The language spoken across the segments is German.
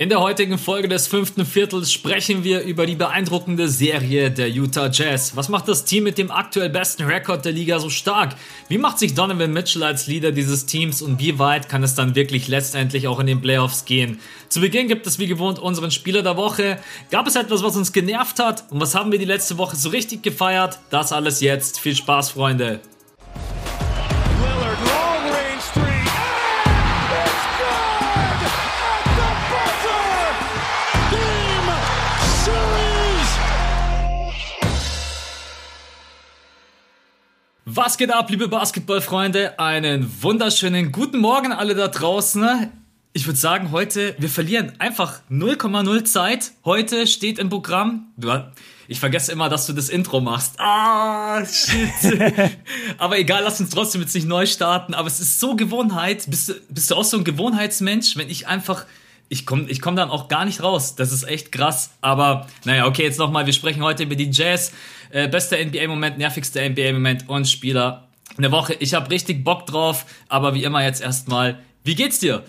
In der heutigen Folge des fünften Viertels sprechen wir über die beeindruckende Serie der Utah Jazz. Was macht das Team mit dem aktuell besten Rekord der Liga so stark? Wie macht sich Donovan Mitchell als Leader dieses Teams und wie weit kann es dann wirklich letztendlich auch in den Playoffs gehen? Zu Beginn gibt es wie gewohnt unseren Spieler der Woche. Gab es etwas, was uns genervt hat? Und was haben wir die letzte Woche so richtig gefeiert? Das alles jetzt. Viel Spaß, Freunde. Was geht ab, liebe Basketballfreunde? Einen wunderschönen guten Morgen alle da draußen. Ich würde sagen, heute, wir verlieren einfach 0,0 Zeit. Heute steht im Programm, ich vergesse immer, dass du das Intro machst. Ah, shit. aber egal, lass uns trotzdem jetzt nicht neu starten. Aber es ist so Gewohnheit. Bist du, bist du auch so ein Gewohnheitsmensch, wenn ich einfach ich komme ich komm dann auch gar nicht raus. Das ist echt krass. Aber naja, okay, jetzt nochmal. Wir sprechen heute über die Jazz. Äh, bester NBA-Moment, nervigster NBA-Moment und Spieler eine Woche. Ich habe richtig Bock drauf. Aber wie immer jetzt erstmal, wie geht's dir?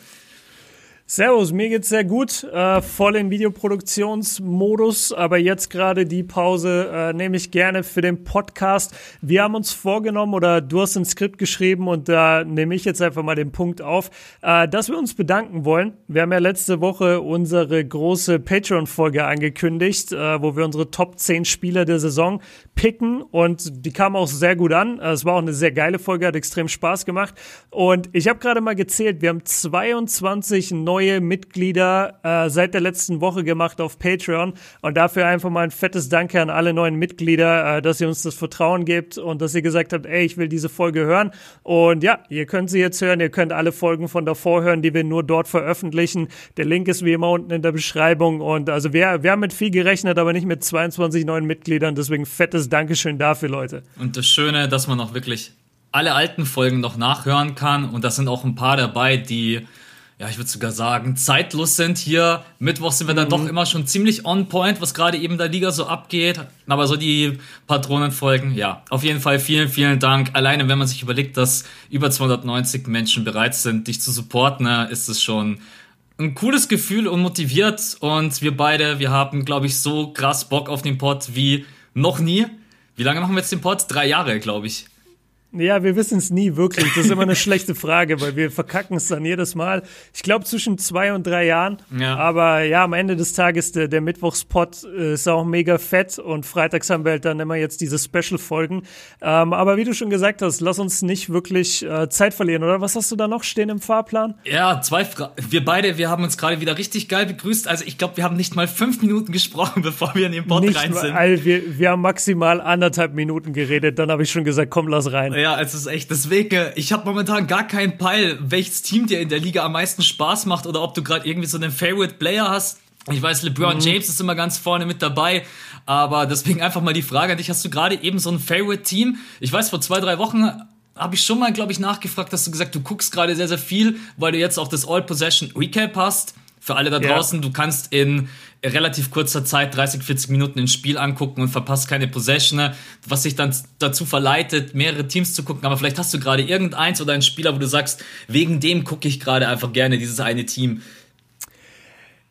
Servus, mir geht's sehr gut. Äh, voll in Videoproduktionsmodus, aber jetzt gerade die Pause äh, nehme ich gerne für den Podcast. Wir haben uns vorgenommen oder du hast ein Skript geschrieben und da nehme ich jetzt einfach mal den Punkt auf, äh, dass wir uns bedanken wollen. Wir haben ja letzte Woche unsere große Patreon-Folge angekündigt, äh, wo wir unsere Top 10 Spieler der Saison picken und die kam auch sehr gut an. Es war auch eine sehr geile Folge, hat extrem Spaß gemacht. Und ich habe gerade mal gezählt, wir haben 22 neue neue Mitglieder äh, seit der letzten Woche gemacht auf Patreon. Und dafür einfach mal ein fettes Danke an alle neuen Mitglieder, äh, dass ihr uns das Vertrauen gebt und dass ihr gesagt habt, ey, ich will diese Folge hören. Und ja, ihr könnt sie jetzt hören. Ihr könnt alle Folgen von davor hören, die wir nur dort veröffentlichen. Der Link ist wie immer unten in der Beschreibung. Und also wir, wir haben mit viel gerechnet, aber nicht mit 22 neuen Mitgliedern. Deswegen fettes Dankeschön dafür, Leute. Und das Schöne, dass man auch wirklich alle alten Folgen noch nachhören kann. Und da sind auch ein paar dabei, die ja, ich würde sogar sagen, zeitlos sind. Hier Mittwoch sind wir dann mhm. doch immer schon ziemlich on point, was gerade eben der Liga so abgeht. Aber so die Patronenfolgen, ja, auf jeden Fall vielen, vielen Dank. Alleine, wenn man sich überlegt, dass über 290 Menschen bereit sind, dich zu supporten, ne, ist es schon ein cooles Gefühl und motiviert. Und wir beide, wir haben, glaube ich, so krass Bock auf den Pod wie noch nie. Wie lange machen wir jetzt den Pod? Drei Jahre, glaube ich. Ja, wir wissen es nie wirklich. Das ist immer eine schlechte Frage, weil wir verkacken es dann jedes Mal. Ich glaube zwischen zwei und drei Jahren. Ja. Aber ja, am Ende des Tages, der, der Mittwochspot äh, ist auch mega fett und freitags haben wir halt dann immer jetzt diese Special-Folgen. Ähm, aber wie du schon gesagt hast, lass uns nicht wirklich äh, Zeit verlieren, oder? Was hast du da noch stehen im Fahrplan? Ja, zwei Fra Wir beide, wir haben uns gerade wieder richtig geil begrüßt. Also ich glaube, wir haben nicht mal fünf Minuten gesprochen, bevor wir in den Pod rein sind. Mal, wir, wir haben maximal anderthalb Minuten geredet. Dann habe ich schon gesagt, komm, lass rein. Ja, es ist echt. Deswegen, ich habe momentan gar keinen Peil, welches Team dir in der Liga am meisten Spaß macht oder ob du gerade irgendwie so einen Favorite Player hast. Ich weiß, LeBron mhm. James ist immer ganz vorne mit dabei, aber deswegen einfach mal die Frage an dich: Hast du gerade eben so ein Favorite-Team? Ich weiß, vor zwei, drei Wochen habe ich schon mal, glaube ich, nachgefragt, dass du gesagt, du guckst gerade sehr, sehr viel, weil du jetzt auch das All-Possession Recap hast. Für alle da draußen, ja. du kannst in relativ kurzer Zeit 30, 40 Minuten ein Spiel angucken und verpasst keine Possession, was sich dann dazu verleitet, mehrere Teams zu gucken. Aber vielleicht hast du gerade irgendeins oder einen Spieler, wo du sagst, wegen dem gucke ich gerade einfach gerne dieses eine Team.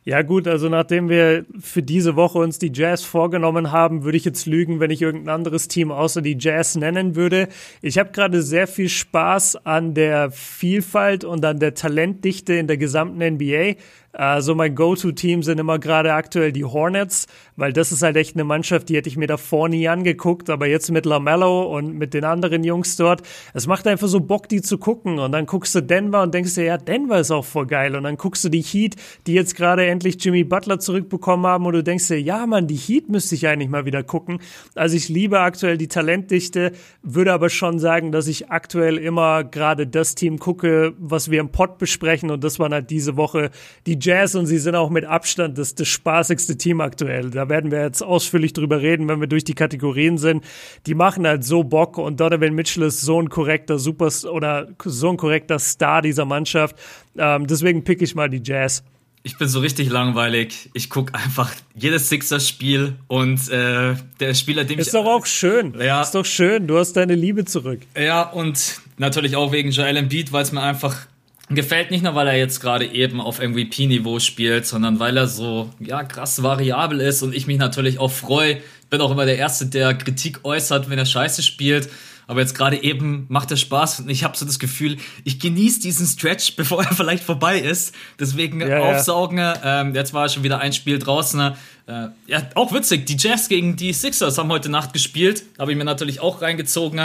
Ja gut, also nachdem wir für diese Woche uns die Jazz vorgenommen haben, würde ich jetzt lügen, wenn ich irgendein anderes Team außer die Jazz nennen würde. Ich habe gerade sehr viel Spaß an der Vielfalt und an der Talentdichte in der gesamten NBA. Also mein Go-To-Team sind immer gerade aktuell die Hornets, weil das ist halt echt eine Mannschaft, die hätte ich mir davor nie angeguckt, aber jetzt mit LaMelo und mit den anderen Jungs dort, es macht einfach so Bock, die zu gucken. Und dann guckst du Denver und denkst dir, ja, Denver ist auch voll geil. Und dann guckst du die Heat, die jetzt gerade endlich Jimmy Butler zurückbekommen haben und du denkst dir, ja, Mann, die Heat müsste ich eigentlich mal wieder gucken. Also ich liebe aktuell die Talentdichte, würde aber schon sagen, dass ich aktuell immer gerade das Team gucke, was wir im Pod besprechen. Und das waren halt diese Woche die Jazz und sie sind auch mit Abstand das, das spaßigste Team aktuell. Da werden wir jetzt ausführlich drüber reden, wenn wir durch die Kategorien sind. Die machen halt so Bock und Donovan Mitchell ist so ein korrekter Super oder so ein korrekter Star dieser Mannschaft. Ähm, deswegen pick ich mal die Jazz. Ich bin so richtig langweilig. Ich gucke einfach jedes Sixers-Spiel und äh, der Spieler, dem ist ich. Ist doch auch schön. Ja. Ist doch schön. Du hast deine Liebe zurück. Ja, und natürlich auch wegen Joel Embiid, weil es mir einfach gefällt nicht nur, weil er jetzt gerade eben auf MVP-Niveau spielt, sondern weil er so, ja, krass variabel ist und ich mich natürlich auch freue. Ich bin auch immer der Erste, der Kritik äußert, wenn er scheiße spielt. Aber jetzt gerade eben macht er Spaß und ich habe so das Gefühl, ich genieße diesen Stretch, bevor er vielleicht vorbei ist. Deswegen ja, aufsaugen. Ja. Ähm, jetzt war schon wieder ein Spiel draußen. Äh, ja, auch witzig. Die Jazz gegen die Sixers haben heute Nacht gespielt. Habe ich mir natürlich auch reingezogen.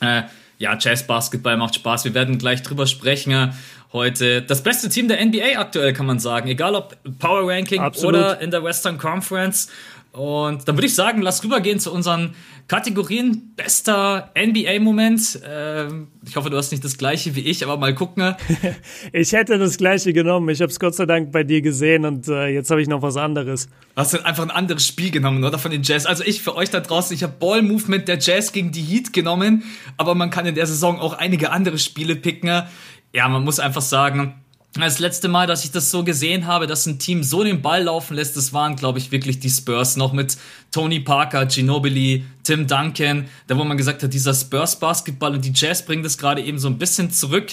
Äh, ja, Jazz-Basketball macht Spaß. Wir werden gleich drüber sprechen heute. Das beste Team der NBA aktuell, kann man sagen. Egal ob Power Ranking Absolut. oder in der Western Conference. Und dann würde ich sagen, lass rübergehen zu unseren Kategorien. Bester NBA-Moment. Ähm, ich hoffe, du hast nicht das gleiche wie ich, aber mal gucken. ich hätte das gleiche genommen. Ich habe es Gott sei Dank bei dir gesehen und äh, jetzt habe ich noch was anderes. Hast du einfach ein anderes Spiel genommen, oder? Von den Jazz. Also ich für euch da draußen, ich habe Ball-Movement der Jazz gegen die Heat genommen, aber man kann in der Saison auch einige andere Spiele picken. Ja, man muss einfach sagen, das letzte Mal, dass ich das so gesehen habe, dass ein Team so den Ball laufen lässt, das waren, glaube ich, wirklich die Spurs. Noch mit Tony Parker, Ginobili, Tim Duncan, da wo man gesagt hat, dieser Spurs-Basketball und die Jazz bringen das gerade eben so ein bisschen zurück.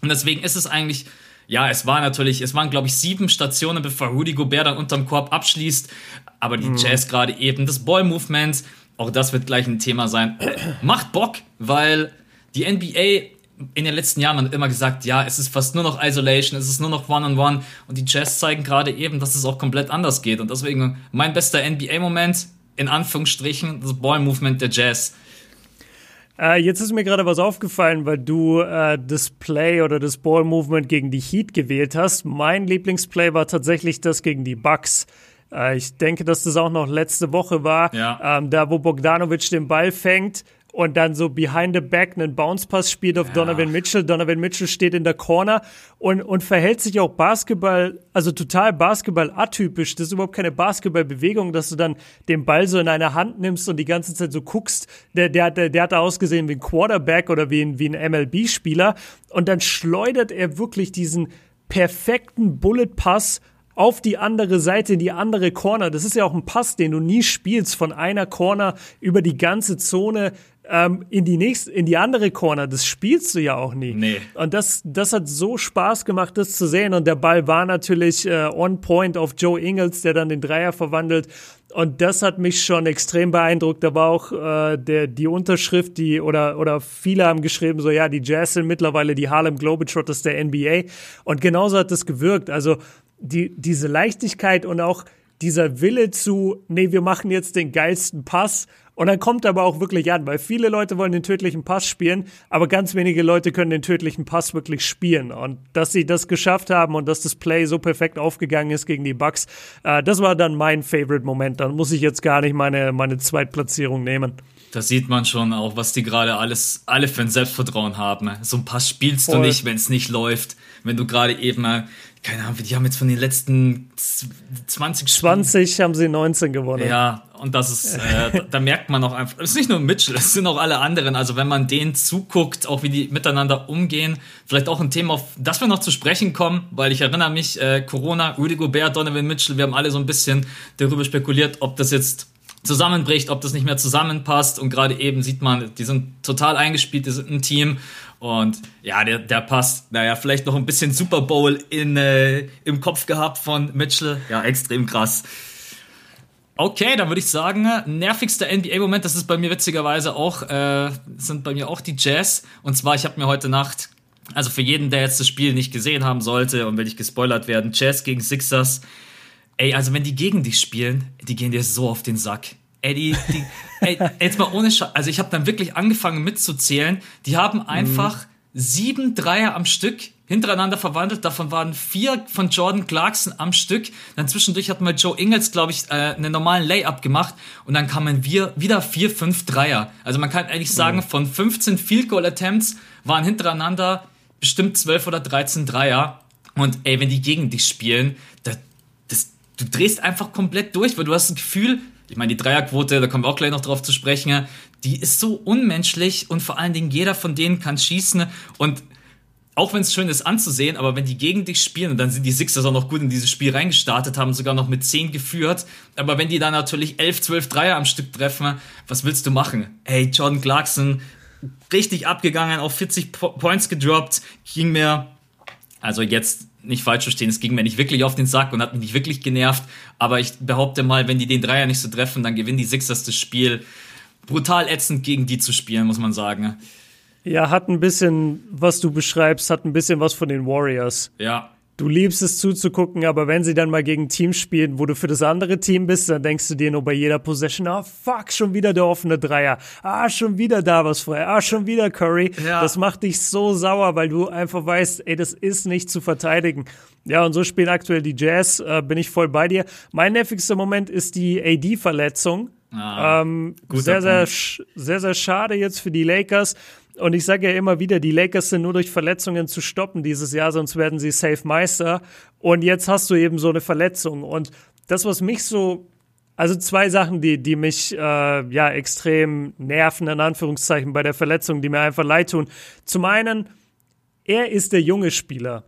Und deswegen ist es eigentlich, ja, es war natürlich, es waren, glaube ich, sieben Stationen, bevor Rudy Gobert dann unterm Korb abschließt. Aber die mhm. Jazz gerade eben, das Ball-Movement, auch das wird gleich ein Thema sein, macht Bock, weil die NBA in den letzten Jahren immer gesagt, ja, es ist fast nur noch Isolation, es ist nur noch One-on-One -on -one. und die Jazz zeigen gerade eben, dass es auch komplett anders geht und deswegen mein bester NBA-Moment, in Anführungsstrichen, das Ball-Movement der Jazz. Äh, jetzt ist mir gerade was aufgefallen, weil du äh, das Play oder das Ball-Movement gegen die Heat gewählt hast. Mein Lieblingsplay war tatsächlich das gegen die Bucks. Äh, ich denke, dass das auch noch letzte Woche war, ja. ähm, da wo Bogdanovic den Ball fängt und dann so behind the back einen Bounce-Pass spielt auf ja. Donovan Mitchell. Donovan Mitchell steht in der Corner und, und verhält sich auch Basketball, also total Basketball atypisch. Das ist überhaupt keine Basketballbewegung, dass du dann den Ball so in eine Hand nimmst und die ganze Zeit so guckst. Der, der, der, der hat da ausgesehen wie ein Quarterback oder wie ein, wie ein MLB-Spieler. Und dann schleudert er wirklich diesen perfekten Bullet-Pass auf die andere Seite, in die andere Corner. Das ist ja auch ein Pass, den du nie spielst, von einer Corner über die ganze Zone ähm, in die nächste, in die andere Corner. Das spielst du ja auch nie. Nee. Und das, das hat so Spaß gemacht, das zu sehen. Und der Ball war natürlich äh, on point auf Joe Ingles, der dann den Dreier verwandelt. Und das hat mich schon extrem beeindruckt. Da war auch äh, der, die Unterschrift, die oder oder viele haben geschrieben, so ja, die Jazz sind mittlerweile die Harlem Globetrotters der NBA. Und genauso hat das gewirkt. Also die, diese Leichtigkeit und auch dieser Wille zu, nee, wir machen jetzt den geilsten Pass und dann kommt aber auch wirklich an, weil viele Leute wollen den tödlichen Pass spielen, aber ganz wenige Leute können den tödlichen Pass wirklich spielen. Und dass sie das geschafft haben und dass das Play so perfekt aufgegangen ist gegen die Bucks, äh, das war dann mein Favorite-Moment. Dann muss ich jetzt gar nicht meine, meine Zweitplatzierung nehmen. Da sieht man schon auch, was die gerade alles, alle für ein Selbstvertrauen haben. So ein Pass spielst Voll. du nicht, wenn es nicht läuft. Wenn du gerade eben keine Ahnung, die haben jetzt von den letzten 20 Spielen. 20 haben sie 19 gewonnen. Ja, und das ist, äh, da, merkt man auch einfach, es ist nicht nur Mitchell, es sind auch alle anderen. Also wenn man denen zuguckt, auch wie die miteinander umgehen, vielleicht auch ein Thema, auf das wir noch zu sprechen kommen, weil ich erinnere mich, äh, Corona, Rudy Gobert, Donovan Mitchell, wir haben alle so ein bisschen darüber spekuliert, ob das jetzt zusammenbricht, ob das nicht mehr zusammenpasst. Und gerade eben sieht man, die sind total eingespielt, die sind ein Team. Und ja, der, der passt, naja, vielleicht noch ein bisschen Super Bowl in, äh, im Kopf gehabt von Mitchell. Ja, extrem krass. Okay, dann würde ich sagen, nervigster NBA-Moment, das ist bei mir witzigerweise auch, äh, sind bei mir auch die Jazz. Und zwar, ich habe mir heute Nacht, also für jeden, der jetzt das Spiel nicht gesehen haben sollte und will ich gespoilert werden, Jazz gegen Sixers. Ey, also wenn die gegen dich spielen, die gehen dir so auf den Sack. Ey, die, die ey, jetzt mal ohne Sch Also ich habe dann wirklich angefangen mitzuzählen. Die haben einfach mhm. sieben Dreier am Stück hintereinander verwandelt. Davon waren vier von Jordan Clarkson am Stück. Dann zwischendurch hatten wir Joe Ingles, glaube ich, äh, einen normalen Layup gemacht. Und dann kamen wir wieder vier, fünf Dreier. Also man kann eigentlich sagen, mhm. von 15 Field Goal Attempts waren hintereinander bestimmt 12 oder 13 Dreier. Und ey, wenn die gegen dich spielen, da, das, du drehst einfach komplett durch, weil du hast das Gefühl, ich meine, die Dreierquote, da kommen wir auch gleich noch drauf zu sprechen, die ist so unmenschlich und vor allen Dingen jeder von denen kann schießen und auch wenn es schön ist anzusehen, aber wenn die gegen dich spielen und dann sind die Sixers auch noch gut in dieses Spiel reingestartet, haben sogar noch mit 10 geführt, aber wenn die dann natürlich 11, 12 Dreier am Stück treffen, was willst du machen? Hey, Jordan Clarkson, richtig abgegangen, auf 40 Points gedroppt, ging mir Also jetzt nicht falsch verstehen, es ging mir nicht wirklich auf den Sack und hat mich nicht wirklich genervt. Aber ich behaupte mal, wenn die den Dreier nicht so treffen, dann gewinnen die Sixers das Spiel. Brutal ätzend gegen die zu spielen, muss man sagen. Ja, hat ein bisschen, was du beschreibst, hat ein bisschen was von den Warriors. Ja, du liebst es zuzugucken, aber wenn sie dann mal gegen Teams spielen, wo du für das andere Team bist, dann denkst du dir nur bei jeder Possession, ah, fuck, schon wieder der offene Dreier. Ah, schon wieder da was frei. Ah, schon wieder Curry. Ja. Das macht dich so sauer, weil du einfach weißt, ey, das ist nicht zu verteidigen. Ja, und so spielen aktuell die Jazz, äh, bin ich voll bei dir. Mein nervigster Moment ist die AD-Verletzung. Ah, ähm, sehr, sehr, sehr, sehr schade jetzt für die Lakers. Und ich sage ja immer wieder, die Lakers sind nur durch Verletzungen zu stoppen dieses Jahr, sonst werden sie Safe Meister. Und jetzt hast du eben so eine Verletzung. Und das, was mich so, also zwei Sachen, die, die mich äh, ja extrem nerven, in Anführungszeichen, bei der Verletzung, die mir einfach leid tun. Zum einen, er ist der junge Spieler.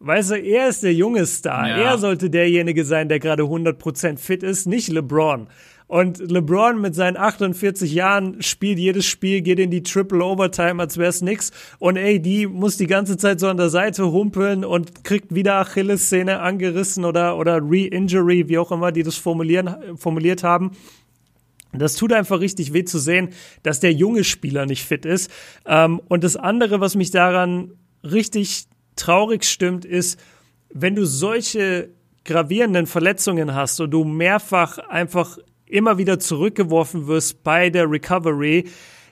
Weißt du, er ist der junge Star. Ja. Er sollte derjenige sein, der gerade 100% fit ist, nicht LeBron. Und LeBron mit seinen 48 Jahren spielt jedes Spiel, geht in die Triple Overtime, als wäre es nix. Und AD muss die ganze Zeit so an der Seite humpeln und kriegt wieder Achillessehne angerissen oder, oder Re-Injury, wie auch immer die das formulieren, formuliert haben. Das tut einfach richtig weh zu sehen, dass der junge Spieler nicht fit ist. Ähm, und das andere, was mich daran richtig traurig stimmt, ist, wenn du solche gravierenden Verletzungen hast und du mehrfach einfach immer wieder zurückgeworfen wirst bei der Recovery,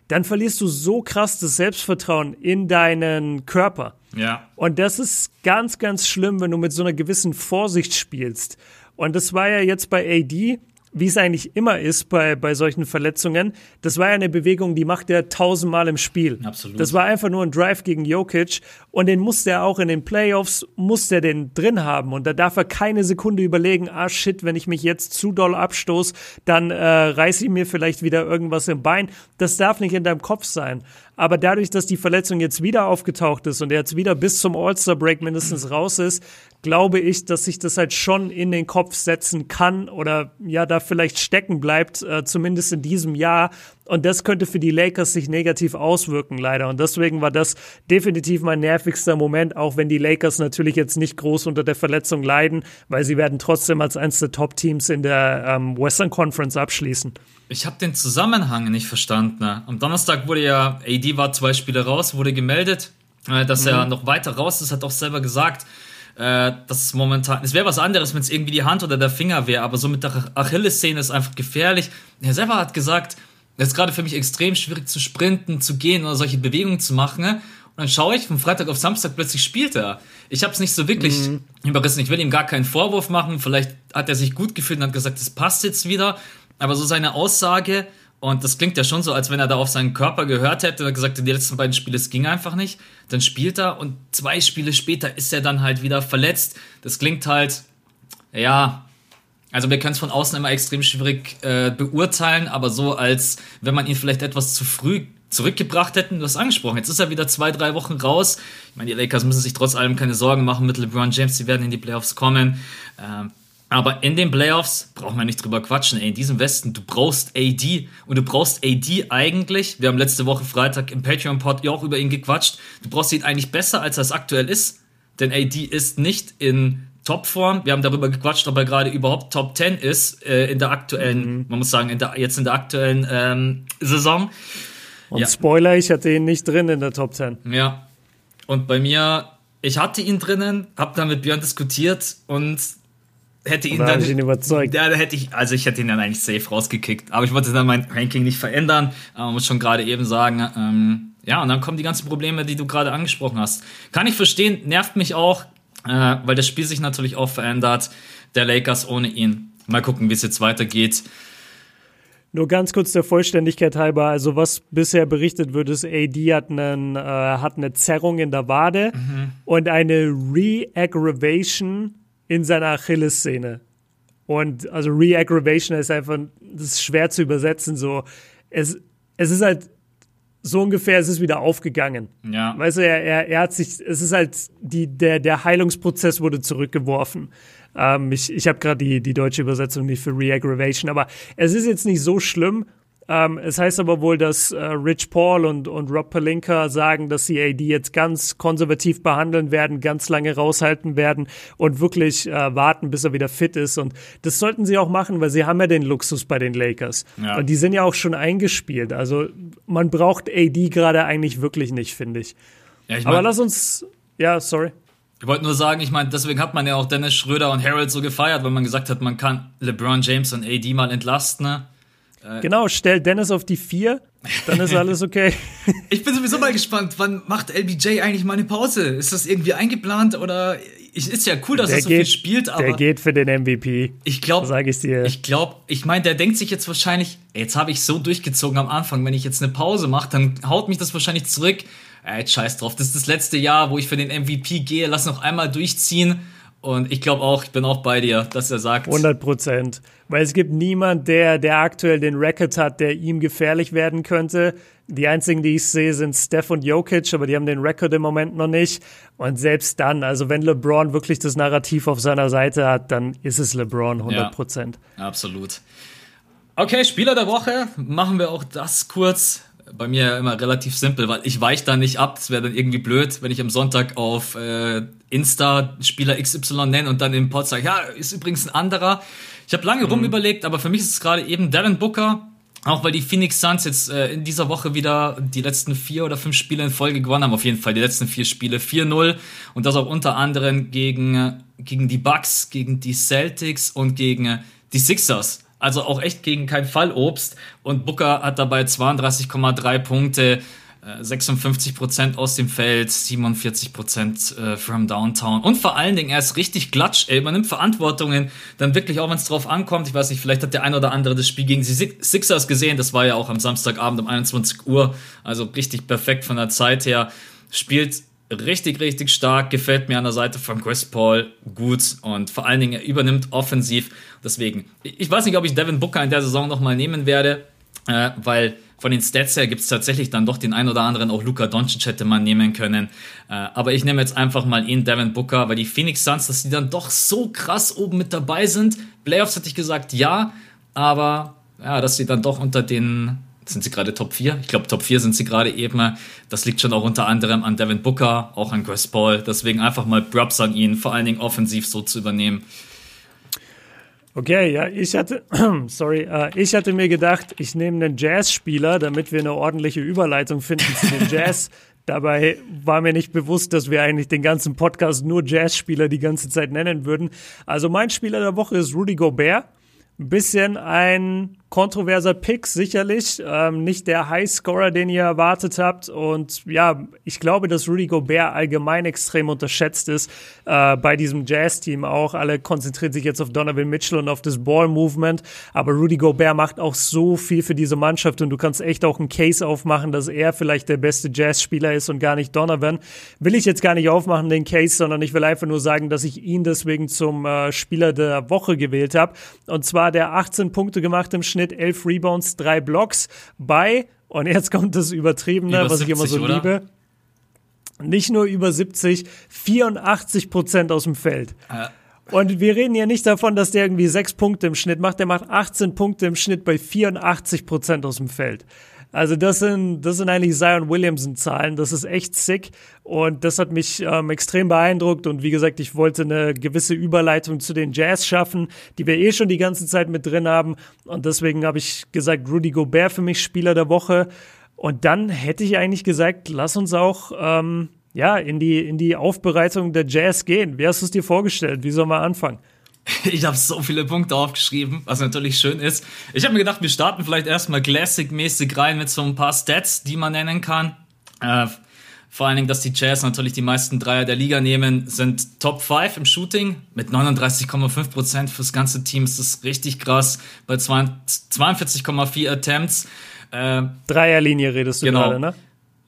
dann verlierst du so krass das Selbstvertrauen in deinen Körper. Ja. Und das ist ganz, ganz schlimm, wenn du mit so einer gewissen Vorsicht spielst. Und das war ja jetzt bei AD wie es eigentlich immer ist bei, bei solchen Verletzungen, das war ja eine Bewegung, die macht er tausendmal im Spiel. Absolut. Das war einfach nur ein Drive gegen Jokic und den musste er auch in den Playoffs, musste er den drin haben und da darf er keine Sekunde überlegen, ah shit, wenn ich mich jetzt zu doll abstoß, dann äh, reiße ich mir vielleicht wieder irgendwas im Bein. Das darf nicht in deinem Kopf sein. Aber dadurch, dass die Verletzung jetzt wieder aufgetaucht ist und er jetzt wieder bis zum All-Star-Break mindestens raus ist, glaube ich, dass sich das halt schon in den Kopf setzen kann oder ja, da vielleicht stecken bleibt, äh, zumindest in diesem Jahr. Und das könnte für die Lakers sich negativ auswirken, leider. Und deswegen war das definitiv mein nervigster Moment, auch wenn die Lakers natürlich jetzt nicht groß unter der Verletzung leiden, weil sie werden trotzdem als eines der Top-Teams in der ähm, Western Conference abschließen. Ich habe den Zusammenhang nicht verstanden. Am Donnerstag wurde ja, AD war zwei Spiele raus, wurde gemeldet, äh, dass mhm. er noch weiter raus ist, hat auch selber gesagt, äh, das momentan, es wäre was anderes, wenn es irgendwie die Hand oder der Finger wäre, aber so mit der Achillessehne ist einfach gefährlich. Er selber hat gesagt, es ist gerade für mich extrem schwierig zu sprinten, zu gehen oder solche Bewegungen zu machen. Ne? Und dann schaue ich, von Freitag auf Samstag plötzlich spielt er. Ich habe es nicht so wirklich mhm. überrissen. Ich will ihm gar keinen Vorwurf machen. Vielleicht hat er sich gut gefühlt und hat gesagt, es passt jetzt wieder. Aber so seine Aussage, und das klingt ja schon so, als wenn er da auf seinen Körper gehört hätte und gesagt, die letzten beiden Spiele, es ging einfach nicht. Dann spielt er und zwei Spiele später ist er dann halt wieder verletzt. Das klingt halt, ja, also wir können es von außen immer extrem schwierig äh, beurteilen, aber so, als wenn man ihn vielleicht etwas zu früh zurückgebracht hätten, du hast angesprochen. Jetzt ist er wieder zwei, drei Wochen raus. Ich meine, die Lakers müssen sich trotz allem keine Sorgen machen mit LeBron James, sie werden in die Playoffs kommen. Ähm, aber in den Playoffs brauchen wir nicht drüber quatschen. Ey, in diesem Westen, du brauchst AD und du brauchst AD eigentlich. Wir haben letzte Woche Freitag im Patreon-Pod ja auch über ihn gequatscht. Du brauchst ihn eigentlich besser, als er es aktuell ist. Denn AD ist nicht in Topform. Wir haben darüber gequatscht, ob er gerade überhaupt Top 10 ist äh, in der aktuellen, mhm. man muss sagen, in der, jetzt in der aktuellen ähm, Saison. Und ja. Spoiler, ich hatte ihn nicht drin in der Top 10. Ja. Und bei mir, ich hatte ihn drinnen, habe dann mit Björn diskutiert und hätte ihn dann ihn überzeugt. Ja, da hätte ich, also ich hätte ihn dann eigentlich safe rausgekickt. Aber ich wollte dann mein Ranking nicht verändern. Aber man muss schon gerade eben sagen, ähm, ja, und dann kommen die ganzen Probleme, die du gerade angesprochen hast. Kann ich verstehen, nervt mich auch, äh, weil das Spiel sich natürlich auch verändert. Der Lakers ohne ihn. Mal gucken, wie es jetzt weitergeht. Nur ganz kurz der Vollständigkeit halber, also was bisher berichtet wird, ist, AD hat, einen, äh, hat eine Zerrung in der Wade mhm. und eine Re-Aggravation in seiner Achillessehne. Und also Re-Aggravation ist einfach, das ist schwer zu übersetzen, so. Es, es ist halt so ungefähr, es ist wieder aufgegangen. Ja. Weißt du, er, er, er hat sich, es ist halt, die, der, der Heilungsprozess wurde zurückgeworfen. Ähm, ich ich habe gerade die, die deutsche Übersetzung nicht für Re-Aggravation, aber es ist jetzt nicht so schlimm, Ähm, es heißt aber wohl, dass äh, Rich Paul und, und Rob Pelinka sagen, dass sie AD jetzt ganz konservativ behandeln werden, ganz lange raushalten werden und wirklich äh, warten, bis er wieder fit ist. Und das sollten sie auch machen, weil sie haben ja den Luxus bei den Lakers. Ja. Und die sind ja auch schon eingespielt. Also man braucht AD gerade eigentlich wirklich nicht, finde ich. Ja, ich mein, aber lass uns, ja, sorry. Ich wollte nur sagen, ich meine, deswegen hat man ja auch Dennis Schröder und Harold so gefeiert, weil man gesagt hat, man kann LeBron James und AD mal entlasten. Ne? Äh, genau, stell Dennis auf die vier, dann ist alles okay. ich bin sowieso mal gespannt, wann macht LBJ eigentlich mal eine Pause? Ist das irgendwie eingeplant oder ich, ist ja cool, dass der er so geht, viel spielt, aber der geht für den MVP. Ich glaube, sage ich dir. Ich glaube, ich meine, der denkt sich jetzt wahrscheinlich, jetzt habe ich so durchgezogen am Anfang, wenn ich jetzt eine Pause mache, dann haut mich das wahrscheinlich zurück. Ey, scheiß drauf, das ist das letzte Jahr, wo ich für den MVP gehe, lass noch einmal durchziehen und ich glaube auch, ich bin auch bei dir, dass er sagt. 100 Prozent. Weil es gibt niemand, der, der aktuell den Record hat, der ihm gefährlich werden könnte. Die einzigen, die ich sehe, sind Steph und Jokic, aber die haben den Record im Moment noch nicht. Und selbst dann, also wenn LeBron wirklich das Narrativ auf seiner Seite hat, dann ist es LeBron 100 Prozent. Ja, absolut. Okay, Spieler der Woche. Machen wir auch das kurz bei mir immer relativ simpel, weil ich weiche da nicht ab. Es wäre dann irgendwie blöd, wenn ich am Sonntag auf äh, Insta Spieler XY nenne und dann im Pod sage, ja, ist übrigens ein anderer. Ich habe lange mhm. rum überlegt, aber für mich ist es gerade eben Darren Booker, auch weil die Phoenix Suns jetzt äh, in dieser Woche wieder die letzten vier oder fünf Spiele in Folge gewonnen haben. Auf jeden Fall die letzten vier Spiele 4-0 und das auch unter anderem gegen, gegen die Bucks, gegen die Celtics und gegen die Sixers. Also auch echt gegen kein Fallobst. Und Booker hat dabei 32,3 Punkte, 56% äh, aus dem Feld, 47% äh, from Downtown. Und vor allen Dingen, er ist richtig klatsch, ey. Man nimmt Verantwortungen, dann wirklich auch, wenn es drauf ankommt. Ich weiß nicht, vielleicht hat der ein oder andere das Spiel gegen die Sixers gesehen. Das war ja auch am Samstagabend um 21 Uhr. Also richtig perfekt von der Zeit her. Spielt richtig, richtig stark, gefällt mir an der Seite von Chris Paul gut und vor allen Dingen er übernimmt offensiv. Deswegen, ich weiß nicht, ob ich Devin Booker in der Saison nochmal nehmen werde, äh, weil von den Stats her gibt es tatsächlich dann doch den ein oder anderen, auch Luka Doncic hätte man nehmen können. Äh, aber ich nehme jetzt einfach mal ihn, Devin Booker, weil die Phoenix Suns, dass die dann doch so krass oben mit dabei sind. Playoffs hätte ich gesagt, ja, aber ja, dass sie dann doch unter den sind sie gerade Top 4? Ich glaube, Top 4 sind sie gerade eben. Das liegt schon auch unter anderem an Devin Booker, auch an Chris Paul. Deswegen einfach mal Props an ihn, vor allen Dingen offensiv so zu übernehmen. Okay, ja, ich hatte, sorry, uh, ich hatte mir gedacht, ich nehme einen Jazz-Spieler, damit wir eine ordentliche Überleitung finden zu den Jazz. Dabei war mir nicht bewusst, dass wir eigentlich den ganzen Podcast nur Jazz-Spieler die ganze Zeit nennen würden. Also mein Spieler der Woche ist Rudy Gobert. Ein bisschen ein kontroverser Pick, sicherlich. Ähm, nicht der Highscorer, den ihr erwartet habt. Und ja, ich glaube, dass Rudy Gobert allgemein extrem unterschätzt ist äh, bei diesem Jazz-Team auch. Alle konzentrieren sich jetzt auf Donovan Mitchell und auf das Ball-Movement. Aber Rudy Gobert macht auch so viel für diese Mannschaft und du kannst echt auch einen Case aufmachen, dass er vielleicht der beste Jazz-Spieler ist und gar nicht Donovan. Will ich jetzt gar nicht aufmachen, den Case, sondern ich will einfach nur sagen, dass ich ihn deswegen zum äh, Spieler der Woche gewählt habe. Und zwar der 18 Punkte gemacht im Schnitt Schnitt, 11 Rebounds, 3 Blocks bei, und jetzt kommt das Übertriebene, über was 70, ich immer so oder? liebe. Nicht nur über 70, 84 Prozent aus dem Feld. Äh. Und wir reden ja nicht davon, dass der irgendwie 6 Punkte im Schnitt macht. Der macht 18 Punkte im Schnitt bei 84 Prozent aus dem Feld. Also das sind, das sind eigentlich Zion Williamson Zahlen. Das ist echt sick. Und das hat mich ähm, extrem beeindruckt. Und wie gesagt, ich wollte eine gewisse Überleitung zu den Jazz schaffen, die wir eh schon die ganze Zeit mit drin haben. Und deswegen habe ich gesagt, Rudy Gobert für mich Spieler der Woche. Und dann hätte ich eigentlich gesagt, lass uns auch ähm, ja in die in die Aufbereitung der Jazz gehen. Wie hast du es dir vorgestellt? Wie soll man anfangen? Ich habe so viele Punkte aufgeschrieben, was natürlich schön ist. Ich habe mir gedacht, wir starten vielleicht erstmal Classic-mäßig rein mit so ein paar Stats, die man nennen kann. Äh, vor allen Dingen, dass die Jazz natürlich die meisten Dreier der Liga nehmen, sind Top 5 im Shooting mit 39,5% fürs ganze Team. Das ist richtig krass. Bei 42,4 Attempts. Äh, Dreierlinie redest du genau. gerade, ne?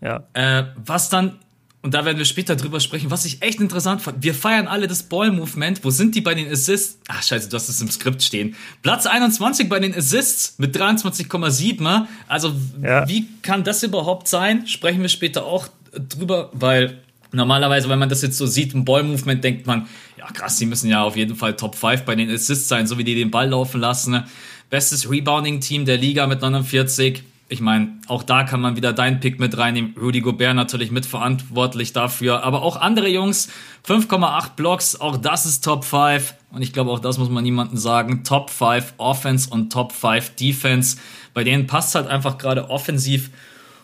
Ja. Äh, was dann und da werden wir später drüber sprechen, was ich echt interessant fand. Wir feiern alle das Ball-Movement. Wo sind die bei den Assists? Ach, scheiße, du hast es im Skript stehen. Platz 21 bei den Assists mit 23,7. Also, ja. wie kann das überhaupt sein? Sprechen wir später auch drüber, weil Normalerweise, wenn man das jetzt so sieht, im Ball-Movement, denkt man, ja krass, die müssen ja auf jeden Fall Top 5 bei den Assists sein, so wie die den Ball laufen lassen. Bestes Rebounding-Team der Liga mit 49 ich meine, auch da kann man wieder deinen Pick mit reinnehmen. Rudy Gobert natürlich mitverantwortlich dafür. Aber auch andere Jungs, 5,8 Blocks, auch das ist Top 5. Und ich glaube, auch das muss man niemandem sagen. Top 5 Offense und Top 5 Defense. Bei denen passt halt einfach gerade offensiv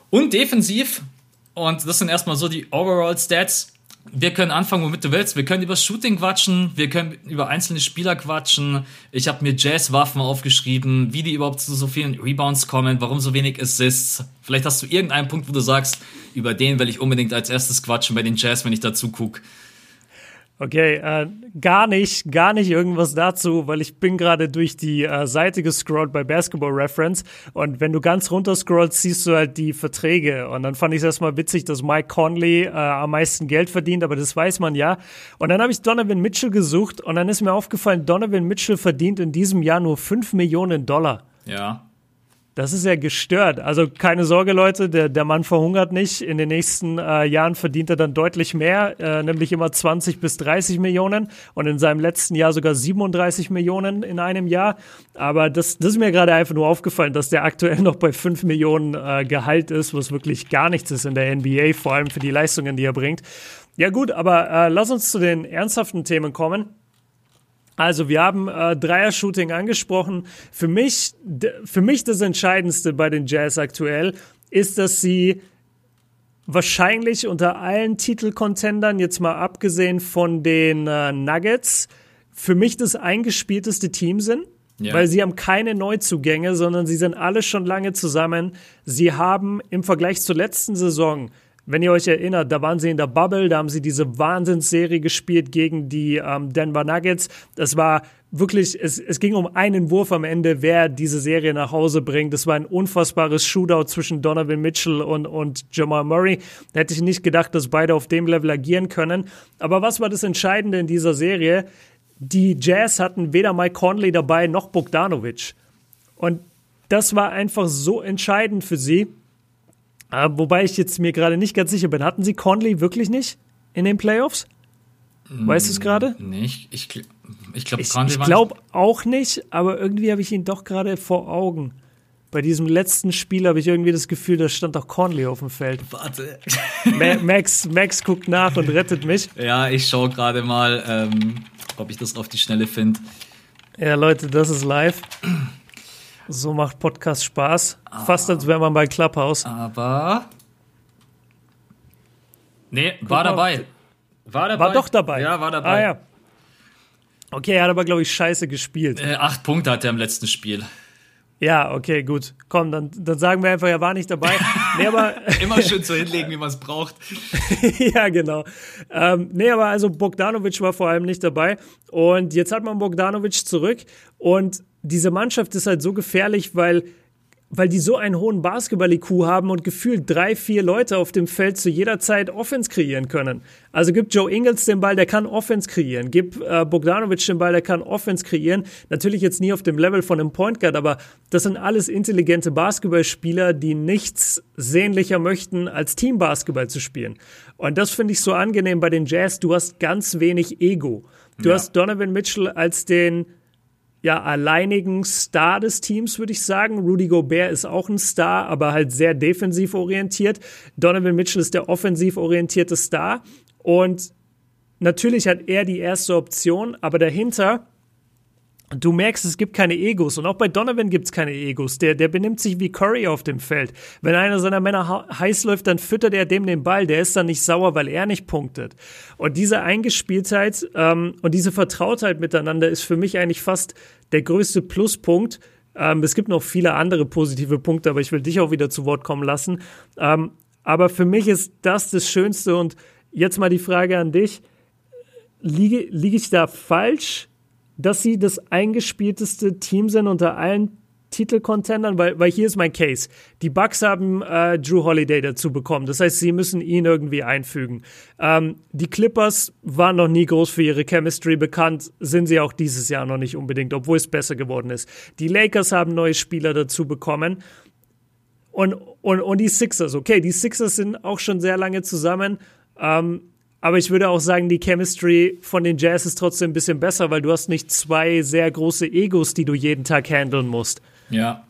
und defensiv. Und das sind erstmal so die Overall Stats wir können anfangen, womit du willst. Wir können über Shooting quatschen, wir können über einzelne Spieler quatschen. Ich habe mir Jazz-Waffen aufgeschrieben, wie die überhaupt zu so vielen Rebounds kommen, warum so wenig Assists. Vielleicht hast du irgendeinen Punkt, wo du sagst, über den will ich unbedingt als erstes quatschen bei den Jazz, wenn ich dazu gucke. Okay, äh, gar nicht, gar nicht irgendwas dazu, weil ich bin gerade durch die äh, Seite gescrollt bei Basketball Reference und wenn du ganz runter scrollst, siehst du halt die Verträge und dann fand ich es erstmal witzig, dass Mike Conley äh, am meisten Geld verdient, aber das weiß man ja. Und dann habe ich Donovan Mitchell gesucht und dann ist mir aufgefallen, Donovan Mitchell verdient in diesem Jahr nur 5 Millionen Dollar. Ja. Das ist ja gestört. Also keine Sorge, Leute, der, der Mann verhungert nicht. In den nächsten äh, Jahren verdient er dann deutlich mehr, äh, nämlich immer 20 bis 30 Millionen und in seinem letzten Jahr sogar 37 Millionen in einem Jahr. Aber das, das ist mir gerade einfach nur aufgefallen, dass der aktuell noch bei 5 Millionen äh, Gehalt ist, was wirklich gar nichts ist in der NBA, vor allem für die Leistungen, die er bringt. Ja gut, aber äh, lass uns zu den ernsthaften Themen kommen. Also wir haben äh, Dreier-Shooting angesprochen. Für mich, für mich das Entscheidendste bei den Jazz aktuell ist, dass sie wahrscheinlich unter allen Titelcontendern, jetzt mal abgesehen von den äh, Nuggets, für mich das eingespielteste Team sind. Ja. Weil sie haben keine Neuzugänge, sondern sie sind alle schon lange zusammen. Sie haben im Vergleich zur letzten Saison wenn ihr euch erinnert, da waren sie in der Bubble, da haben sie diese Wahnsinnsserie gespielt gegen die ähm, Denver Nuggets. Das war wirklich, es, es ging um einen Wurf am Ende, wer diese Serie nach Hause bringt. Das war ein unfassbares Shootout zwischen Donovan Mitchell und, und Jamal Murray. Da hätte ich nicht gedacht, dass beide auf dem Level agieren können. Aber was war das Entscheidende in dieser Serie? Die Jazz hatten weder Mike Conley dabei noch Bogdanovic. Und das war einfach so entscheidend für sie. Uh, wobei ich jetzt mir gerade nicht ganz sicher bin. Hatten sie Conley wirklich nicht in den Playoffs? Weißt du es gerade? Nicht. Ich, ich glaube, ich, ich glaube auch nicht, aber irgendwie habe ich ihn doch gerade vor Augen. Bei diesem letzten Spiel habe ich irgendwie das Gefühl, da stand doch Conley auf dem Feld. Warte. Max, Max guckt nach und rettet mich. Ja, ich schaue gerade mal, ähm, ob ich das auf die Schnelle finde. Ja, Leute, das ist live. So macht Podcast Spaß. Aber, Fast als wäre man bei Clubhouse. Aber. Nee, Guck war dabei. War dabei. War doch dabei. Ja, war dabei. Ah, ja. Okay, er hat aber, glaube ich, scheiße gespielt. Äh, acht Punkte hat er im letzten Spiel. Ja, okay, gut. Komm, dann, dann sagen wir einfach, er war nicht dabei. Nee, aber Immer schön so hinlegen, wie man es braucht. ja, genau. Ähm, nee, aber also Bogdanovic war vor allem nicht dabei. Und jetzt hat man Bogdanovic zurück. Und diese Mannschaft ist halt so gefährlich, weil weil die so einen hohen Basketball-IQ haben und gefühlt drei, vier Leute auf dem Feld zu jeder Zeit Offense kreieren können. Also gibt Joe Ingles den Ball, der kann Offense kreieren. Gib äh, Bogdanovic den Ball, der kann Offense kreieren. Natürlich jetzt nie auf dem Level von einem Point Guard, aber das sind alles intelligente Basketballspieler, die nichts sehnlicher möchten, als Team-Basketball zu spielen. Und das finde ich so angenehm bei den Jazz. Du hast ganz wenig Ego. Du ja. hast Donovan Mitchell als den ja, alleinigen Star des Teams, würde ich sagen. Rudy Gobert ist auch ein Star, aber halt sehr defensiv orientiert. Donovan Mitchell ist der offensiv orientierte Star. Und natürlich hat er die erste Option, aber dahinter Du merkst, es gibt keine Egos und auch bei Donovan gibt es keine Egos. Der, der benimmt sich wie Curry auf dem Feld. Wenn einer seiner Männer heiß läuft, dann füttert er dem den Ball. Der ist dann nicht sauer, weil er nicht punktet. Und diese Eingespieltheit ähm, und diese Vertrautheit miteinander ist für mich eigentlich fast der größte Pluspunkt. Ähm, es gibt noch viele andere positive Punkte, aber ich will dich auch wieder zu Wort kommen lassen. Ähm, aber für mich ist das das Schönste und jetzt mal die Frage an dich. Liege, liege ich da falsch? Dass sie das eingespielteste Team sind unter allen Titelcontendern, weil, weil hier ist mein Case. Die Bucks haben äh, Drew Holiday dazu bekommen. Das heißt, sie müssen ihn irgendwie einfügen. Ähm, die Clippers waren noch nie groß für ihre Chemistry bekannt, sind sie auch dieses Jahr noch nicht unbedingt, obwohl es besser geworden ist. Die Lakers haben neue Spieler dazu bekommen. Und, und, und die Sixers, okay, die Sixers sind auch schon sehr lange zusammen. Ähm, Aber ich würde auch sagen, die Chemistry von den Jazz ist trotzdem ein bisschen besser, weil du hast nicht zwei sehr große Egos, die du jeden Tag handeln musst. Ja.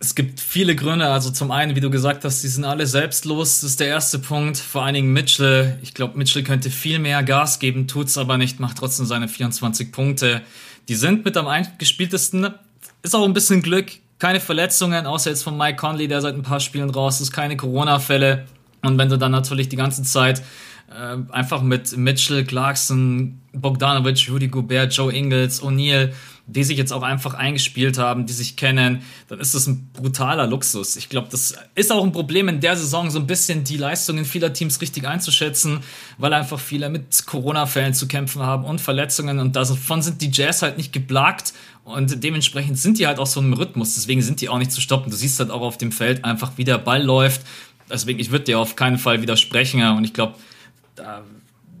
Es gibt viele Gründe. Also zum einen, wie du gesagt hast, die sind alle selbstlos. Das ist der erste Punkt. Vor allen Dingen Mitchell. Ich glaube, Mitchell könnte viel mehr Gas geben, tut's aber nicht, macht trotzdem seine 24 Punkte. Die sind mit am eingespieltesten. Ist auch ein bisschen Glück. Keine Verletzungen, außer jetzt von Mike Conley, der seit ein paar Spielen raus ist. Keine Corona-Fälle. Und wenn du dann natürlich die ganze Zeit äh, einfach mit Mitchell, Clarkson, Bogdanovic, Rudy Gobert, Joe Ingles, O'Neal, die sich jetzt auch einfach eingespielt haben, die sich kennen, dann ist das ein brutaler Luxus. Ich glaube, das ist auch ein Problem in der Saison, so ein bisschen die Leistungen vieler Teams richtig einzuschätzen, weil einfach viele mit Corona-Fällen zu kämpfen haben und Verletzungen und davon sind die Jazz halt nicht geplagt und dementsprechend sind die halt auch so im Rhythmus, deswegen sind die auch nicht zu stoppen. Du siehst halt auch auf dem Feld einfach, wie der Ball läuft. Deswegen, ich würde dir auf keinen Fall widersprechen und ich glaube, da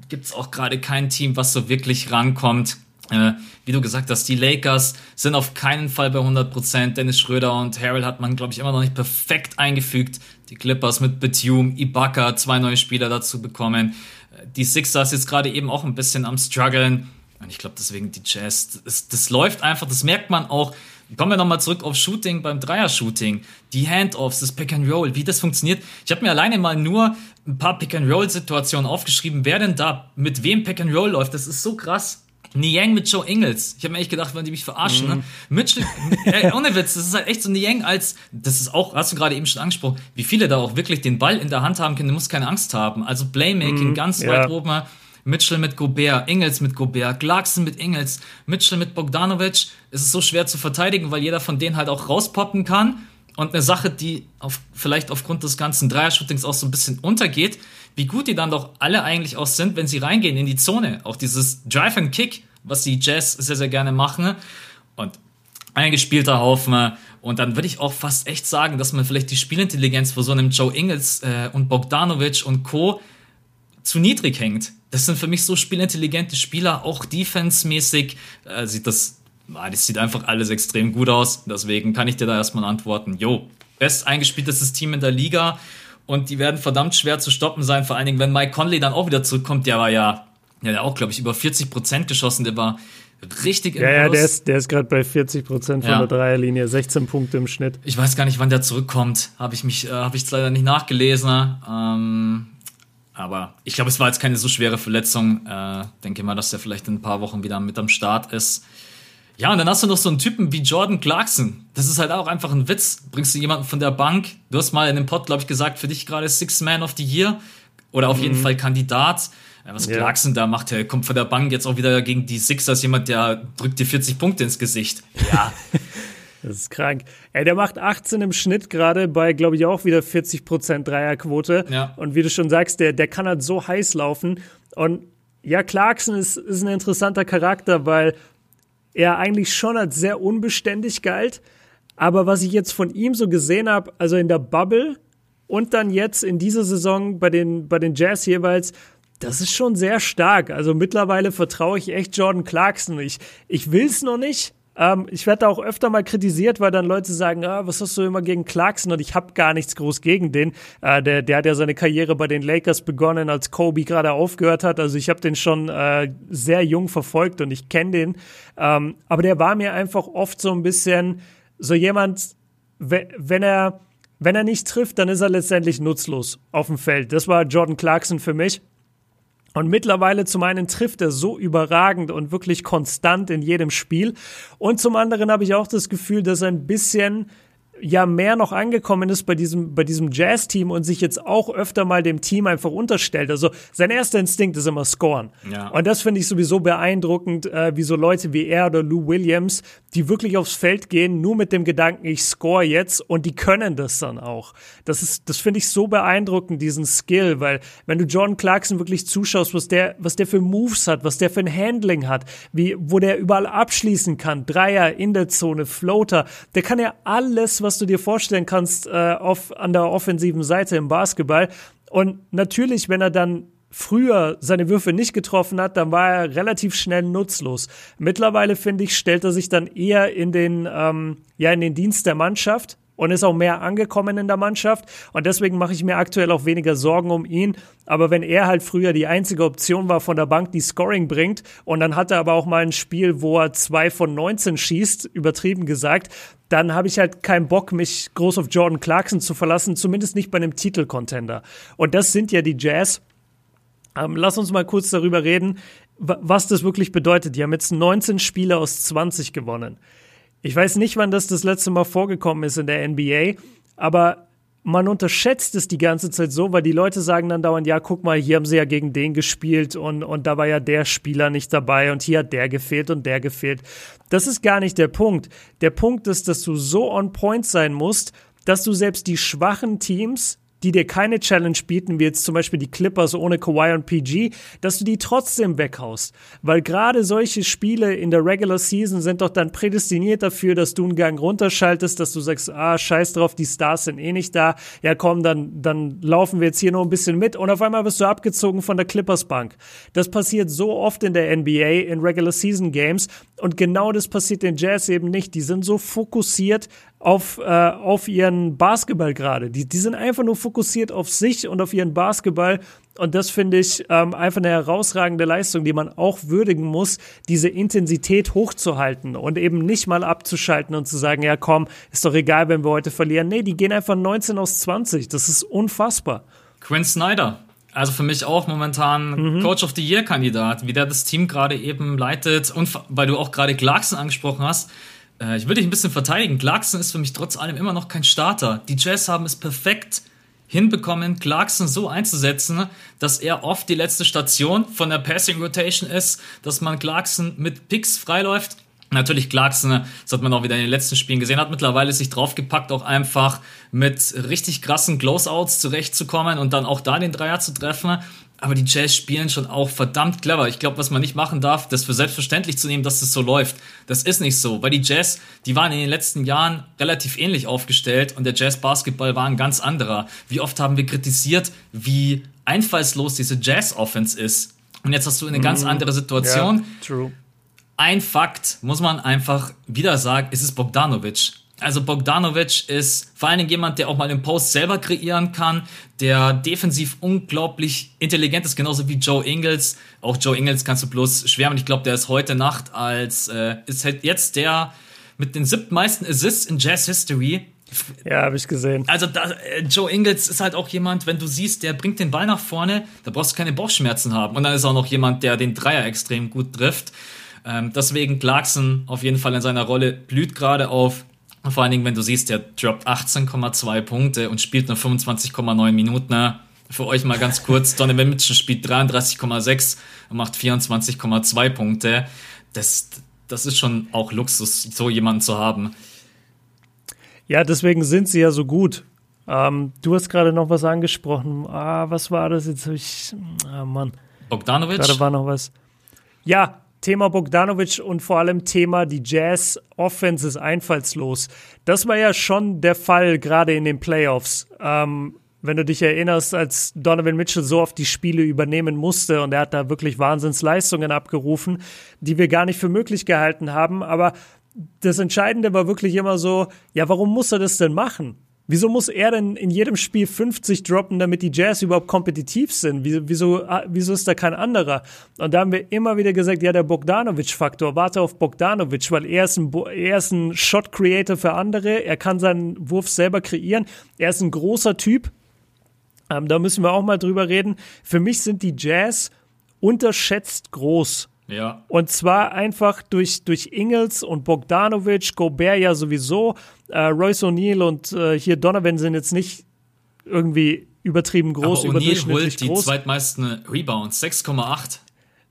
gibt es auch gerade kein Team, was so wirklich rankommt. Äh, wie du gesagt hast, die Lakers sind auf keinen Fall bei 100%. Dennis Schröder und Harrell hat man, glaube ich, immer noch nicht perfekt eingefügt. Die Clippers mit Batum, Ibaka, zwei neue Spieler dazu bekommen. Äh, die Sixers jetzt gerade eben auch ein bisschen am struggeln. Und ich glaube deswegen die Jazz, das, das läuft einfach, das merkt man auch. Kommen wir nochmal zurück auf Shooting beim Dreier-Shooting. Die Handoffs, das Pick and Roll, wie das funktioniert. Ich habe mir alleine mal nur ein paar Pick and Roll-Situationen aufgeschrieben, wer denn da mit wem Pick and Roll läuft. Das ist so krass. Niang mit Joe Ingles. Ich habe mir echt gedacht, wollen die mich verarschen, ne? mhm. ne? Mitchell, äh, ohne Witz, das ist halt echt so Niang als, das ist auch, hast du gerade eben schon angesprochen, wie viele da auch wirklich den Ball in der Hand haben können, du musst keine Angst haben. Also Playmaking mhm, ganz ja. weit oben. Mitchell mit Gobert, Ingles mit Gobert, Clarkson mit Ingles, Mitchell mit Bogdanovic. Es ist so schwer zu verteidigen, weil jeder von denen halt auch rauspoppen kann. Und eine Sache, die auf, vielleicht aufgrund des ganzen Dreier-Shootings auch so ein bisschen untergeht, wie gut die dann doch alle eigentlich auch sind, wenn sie reingehen in die Zone. Auch dieses Drive and Kick, was die Jazz sehr, sehr gerne machen. Und eingespielter Haufen. Und dann würde ich auch fast echt sagen, dass man vielleicht die Spielintelligenz vor so einem Joe Ingles äh, und Bogdanovic und Co. zu niedrig hängt. Das sind für mich so spielintelligente Spieler, auch defensemäßig äh, sieht das, ah, das sieht einfach alles extrem gut aus. Deswegen kann ich dir da erstmal antworten, jo, best eingespieltestes Team in der Liga und die werden verdammt schwer zu stoppen sein, vor allen Dingen, wenn Mike Conley dann auch wieder zurückkommt, der war ja, ja, der auch, glaube ich, über 40 Prozent geschossen, der war richtig im Ja, ja, der ist, der ist gerade bei 40 Prozent von ja. der Dreierlinie, 16 Punkte im Schnitt. Ich weiß gar nicht, wann der zurückkommt. Habe ich mich, äh, habe ich leider nicht nachgelesen. Ähm, aber ich glaube, es war jetzt keine so schwere Verletzung. Äh, denke mal, dass der vielleicht in ein paar Wochen wieder mit am Start ist. Ja, und dann hast du noch so einen Typen wie Jordan Clarkson. Das ist halt auch einfach ein Witz. Bringst du jemanden von der Bank? Du hast mal in dem Pod, glaube ich, gesagt, für dich gerade Six Man of the Year. Oder auf mhm. jeden Fall Kandidat. Was ja. Clarkson da macht, er kommt von der Bank jetzt auch wieder gegen die Sixers. Jemand, der drückt dir 40 Punkte ins Gesicht. Ja. Das ist krank. Ey, der macht 18 im Schnitt gerade bei, glaube ich, auch wieder 40% Dreierquote. Ja. Und wie du schon sagst, der, der kann halt so heiß laufen. Und ja, Clarkson ist, ist ein interessanter Charakter, weil er eigentlich schon als sehr unbeständig galt. Aber was ich jetzt von ihm so gesehen habe, also in der Bubble und dann jetzt in dieser Saison bei den, bei den Jazz jeweils, das ist schon sehr stark. Also mittlerweile vertraue ich echt Jordan Clarkson. Ich, ich will es noch nicht, ähm, ich werde da auch öfter mal kritisiert, weil dann Leute sagen, ah, was hast du immer gegen Clarkson? Und ich habe gar nichts groß gegen den. Äh, der, der hat ja seine Karriere bei den Lakers begonnen, als Kobe gerade aufgehört hat. Also ich habe den schon äh, sehr jung verfolgt und ich kenne den. Ähm, aber der war mir einfach oft so ein bisschen so jemand, wenn er wenn er nicht trifft, dann ist er letztendlich nutzlos auf dem Feld. Das war Jordan Clarkson für mich. Und mittlerweile zum einen trifft er so überragend und wirklich konstant in jedem Spiel. Und zum anderen habe ich auch das Gefühl, dass er ein bisschen ja mehr noch angekommen ist bei diesem, bei diesem Jazz-Team und sich jetzt auch öfter mal dem Team einfach unterstellt. Also sein erster Instinkt ist immer scoren. Ja. Und das finde ich sowieso beeindruckend, äh, wie so Leute wie er oder Lou Williams, die wirklich aufs Feld gehen, nur mit dem Gedanken, ich score jetzt und die können das dann auch. Das ist, das finde ich so beeindruckend, diesen Skill, weil wenn du John Clarkson wirklich zuschaust, was der, was der für Moves hat, was der für ein Handling hat, wie, wo der überall abschließen kann, Dreier in der Zone, Floater, der kann ja alles, was was du dir vorstellen kannst äh, auf, an der offensiven Seite im Basketball. Und natürlich, wenn er dann früher seine Würfe nicht getroffen hat, dann war er relativ schnell nutzlos. Mittlerweile, finde ich, stellt er sich dann eher in den, ähm, ja, in den Dienst der Mannschaft und ist auch mehr angekommen in der Mannschaft. Und deswegen mache ich mir aktuell auch weniger Sorgen um ihn. Aber wenn er halt früher die einzige Option war von der Bank, die Scoring bringt, und dann hat er aber auch mal ein Spiel, wo er zwei von 19 schießt, übertrieben gesagt, dann habe ich halt keinen Bock, mich groß auf Jordan Clarkson zu verlassen, zumindest nicht bei einem Titelcontender. Und das sind ja die Jazz. Ähm, lass uns mal kurz darüber reden, was das wirklich bedeutet. Die haben jetzt 19 Spiele aus 20 gewonnen. Ich weiß nicht, wann das das letzte Mal vorgekommen ist in der NBA, aber man unterschätzt es die ganze Zeit so, weil die Leute sagen dann dauernd, ja, guck mal, hier haben sie ja gegen den gespielt und, und da war ja der Spieler nicht dabei und hier hat der gefehlt und der gefehlt. Das ist gar nicht der Punkt. Der Punkt ist, dass du so on point sein musst, dass du selbst die schwachen Teams die dir keine Challenge bieten, wie jetzt zum Beispiel die Clippers ohne Kawhi und PG, dass du die trotzdem weghaust. Weil gerade solche Spiele in der Regular Season sind doch dann prädestiniert dafür, dass du einen Gang runterschaltest, dass du sagst, ah, scheiß drauf, die Stars sind eh nicht da. Ja, komm, dann, dann laufen wir jetzt hier noch ein bisschen mit und auf einmal wirst du abgezogen von der Clippers Bank. Das passiert so oft in der NBA, in Regular Season Games und genau das passiert den Jazz eben nicht. Die sind so fokussiert auf, äh, auf ihren Basketball gerade. Die, die sind einfach nur fokussiert auf sich und auf ihren Basketball. Und das finde ich ähm, einfach eine herausragende Leistung, die man auch würdigen muss, diese Intensität hochzuhalten und eben nicht mal abzuschalten und zu sagen, ja komm, ist doch egal, wenn wir heute verlieren. Nee, die gehen einfach 19 aus 20. Das ist unfassbar. Quinn Snyder, also für mich auch momentan mhm. Coach of the Year Kandidat, wie der das Team gerade eben leitet und weil du auch gerade Clarkson angesprochen hast. Äh, ich will dich ein bisschen verteidigen. Clarkson ist für mich trotz allem immer noch kein Starter. Die Jazz haben es perfekt hinbekommen, Clarkson so einzusetzen, dass er oft die letzte Station von der Passing Rotation ist, dass man Clarkson mit Picks freiläuft Natürlich Clarkson, das hat man auch wieder in den letzten Spielen gesehen, hat mittlerweile sich draufgepackt, auch einfach mit richtig krassen Closeouts zurechtzukommen und dann auch da den Dreier zu treffen. Aber die Jazz spielen schon auch verdammt clever. Ich glaube, was man nicht machen darf, das für selbstverständlich zu nehmen, dass das so läuft. Das ist nicht so, weil die Jazz, die waren in den letzten Jahren relativ ähnlich aufgestellt und der Jazz Basketball war ein ganz anderer. Wie oft haben wir kritisiert, wie einfallslos diese Jazz Offense ist. Und jetzt hast du eine ganz mhm. andere Situation. Yeah, true ein Fakt muss man einfach wieder sagen, ist es Bogdanovic. Also Bogdanovic ist vor allen Dingen jemand, der auch mal den Post selber kreieren kann, der defensiv unglaublich intelligent ist, genauso wie Joe Ingles. Auch Joe Ingles kannst du bloß schwärmen. Ich glaube, der ist heute Nacht als, äh, ist halt jetzt der mit den siebtmeisten Assists in Jazz History. Ja, habe ich gesehen. Also da, äh, Joe Ingles ist halt auch jemand, wenn du siehst, der bringt den Ball nach vorne, da brauchst du keine Bauchschmerzen haben. Und dann ist auch noch jemand, der den Dreier extrem gut trifft. Ähm, deswegen Clarkson auf jeden Fall in seiner Rolle blüht gerade auf. Vor allen Dingen, wenn du siehst, der droppt 18,2 Punkte und spielt nur 25,9 Minuten. Für euch mal ganz kurz, Donovan Mitchell spielt 33,6 und macht 24,2 Punkte. Das, das ist schon auch Luxus, so jemanden zu haben. Ja, deswegen sind sie ja so gut. Ähm, du hast gerade noch was angesprochen. Ah, was war das jetzt? Ich, ah, Mann. Bogdanovic? Gerade war noch was. Ja, Thema Bogdanovic und vor allem Thema die Jazz Offense ist einfallslos. Das war ja schon der Fall gerade in den Playoffs. Ähm, wenn du dich erinnerst, als Donovan Mitchell so oft die Spiele übernehmen musste und er hat da wirklich Wahnsinnsleistungen abgerufen, die wir gar nicht für möglich gehalten haben. Aber das Entscheidende war wirklich immer so, ja, warum muss er das denn machen? Wieso muss er denn in jedem Spiel 50 droppen, damit die Jazz überhaupt kompetitiv sind? Wieso, ah, wieso ist da kein anderer? Und da haben wir immer wieder gesagt, ja, der Bogdanovic-Faktor, warte auf Bogdanovic, weil er ist ein, er ist ein Shot-Creator für andere, er kann seinen Wurf selber kreieren, er ist ein großer Typ. Ähm, da müssen wir auch mal drüber reden. Für mich sind die Jazz unterschätzt groß. Ja. Und zwar einfach durch, durch Ingels und Bogdanovic, Gobert ja sowieso. Äh, Royce O'Neill und äh, hier Donovan sind jetzt nicht irgendwie übertrieben groß, Aber O'Neill holt die zweitmeisten Rebounds, 6,8.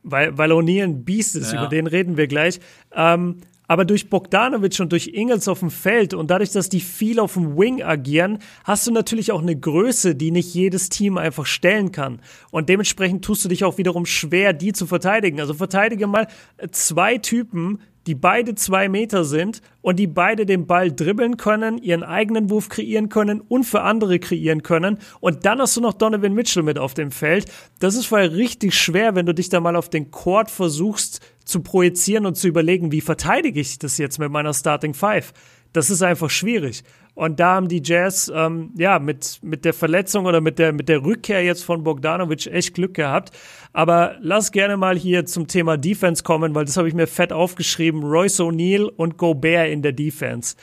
Weil, weil O'Neill ein Biest ist, ja. über den reden wir gleich. Ähm, aber durch Bogdanovic und durch Ingels auf dem Feld und dadurch, dass die viel auf dem Wing agieren, hast du natürlich auch eine Größe, die nicht jedes Team einfach stellen kann. Und dementsprechend tust du dich auch wiederum schwer, die zu verteidigen. Also verteidige mal zwei Typen, die beide zwei Meter sind und die beide den Ball dribbeln können, ihren eigenen Wurf kreieren können und für andere kreieren können. Und dann hast du noch Donovan Mitchell mit auf dem Feld. Das ist vorher richtig schwer, wenn du dich da mal auf den Court versuchst zu projizieren und zu überlegen, wie verteidige ich das jetzt mit meiner Starting Five. Das ist einfach schwierig. Und da haben die Jazz ähm, ja mit, mit der Verletzung oder mit der, mit der Rückkehr jetzt von Bogdanovic echt Glück gehabt. Aber lass gerne mal hier zum Thema Defense kommen, weil das habe ich mir fett aufgeschrieben. Royce O'Neal und Gobert in der Defense.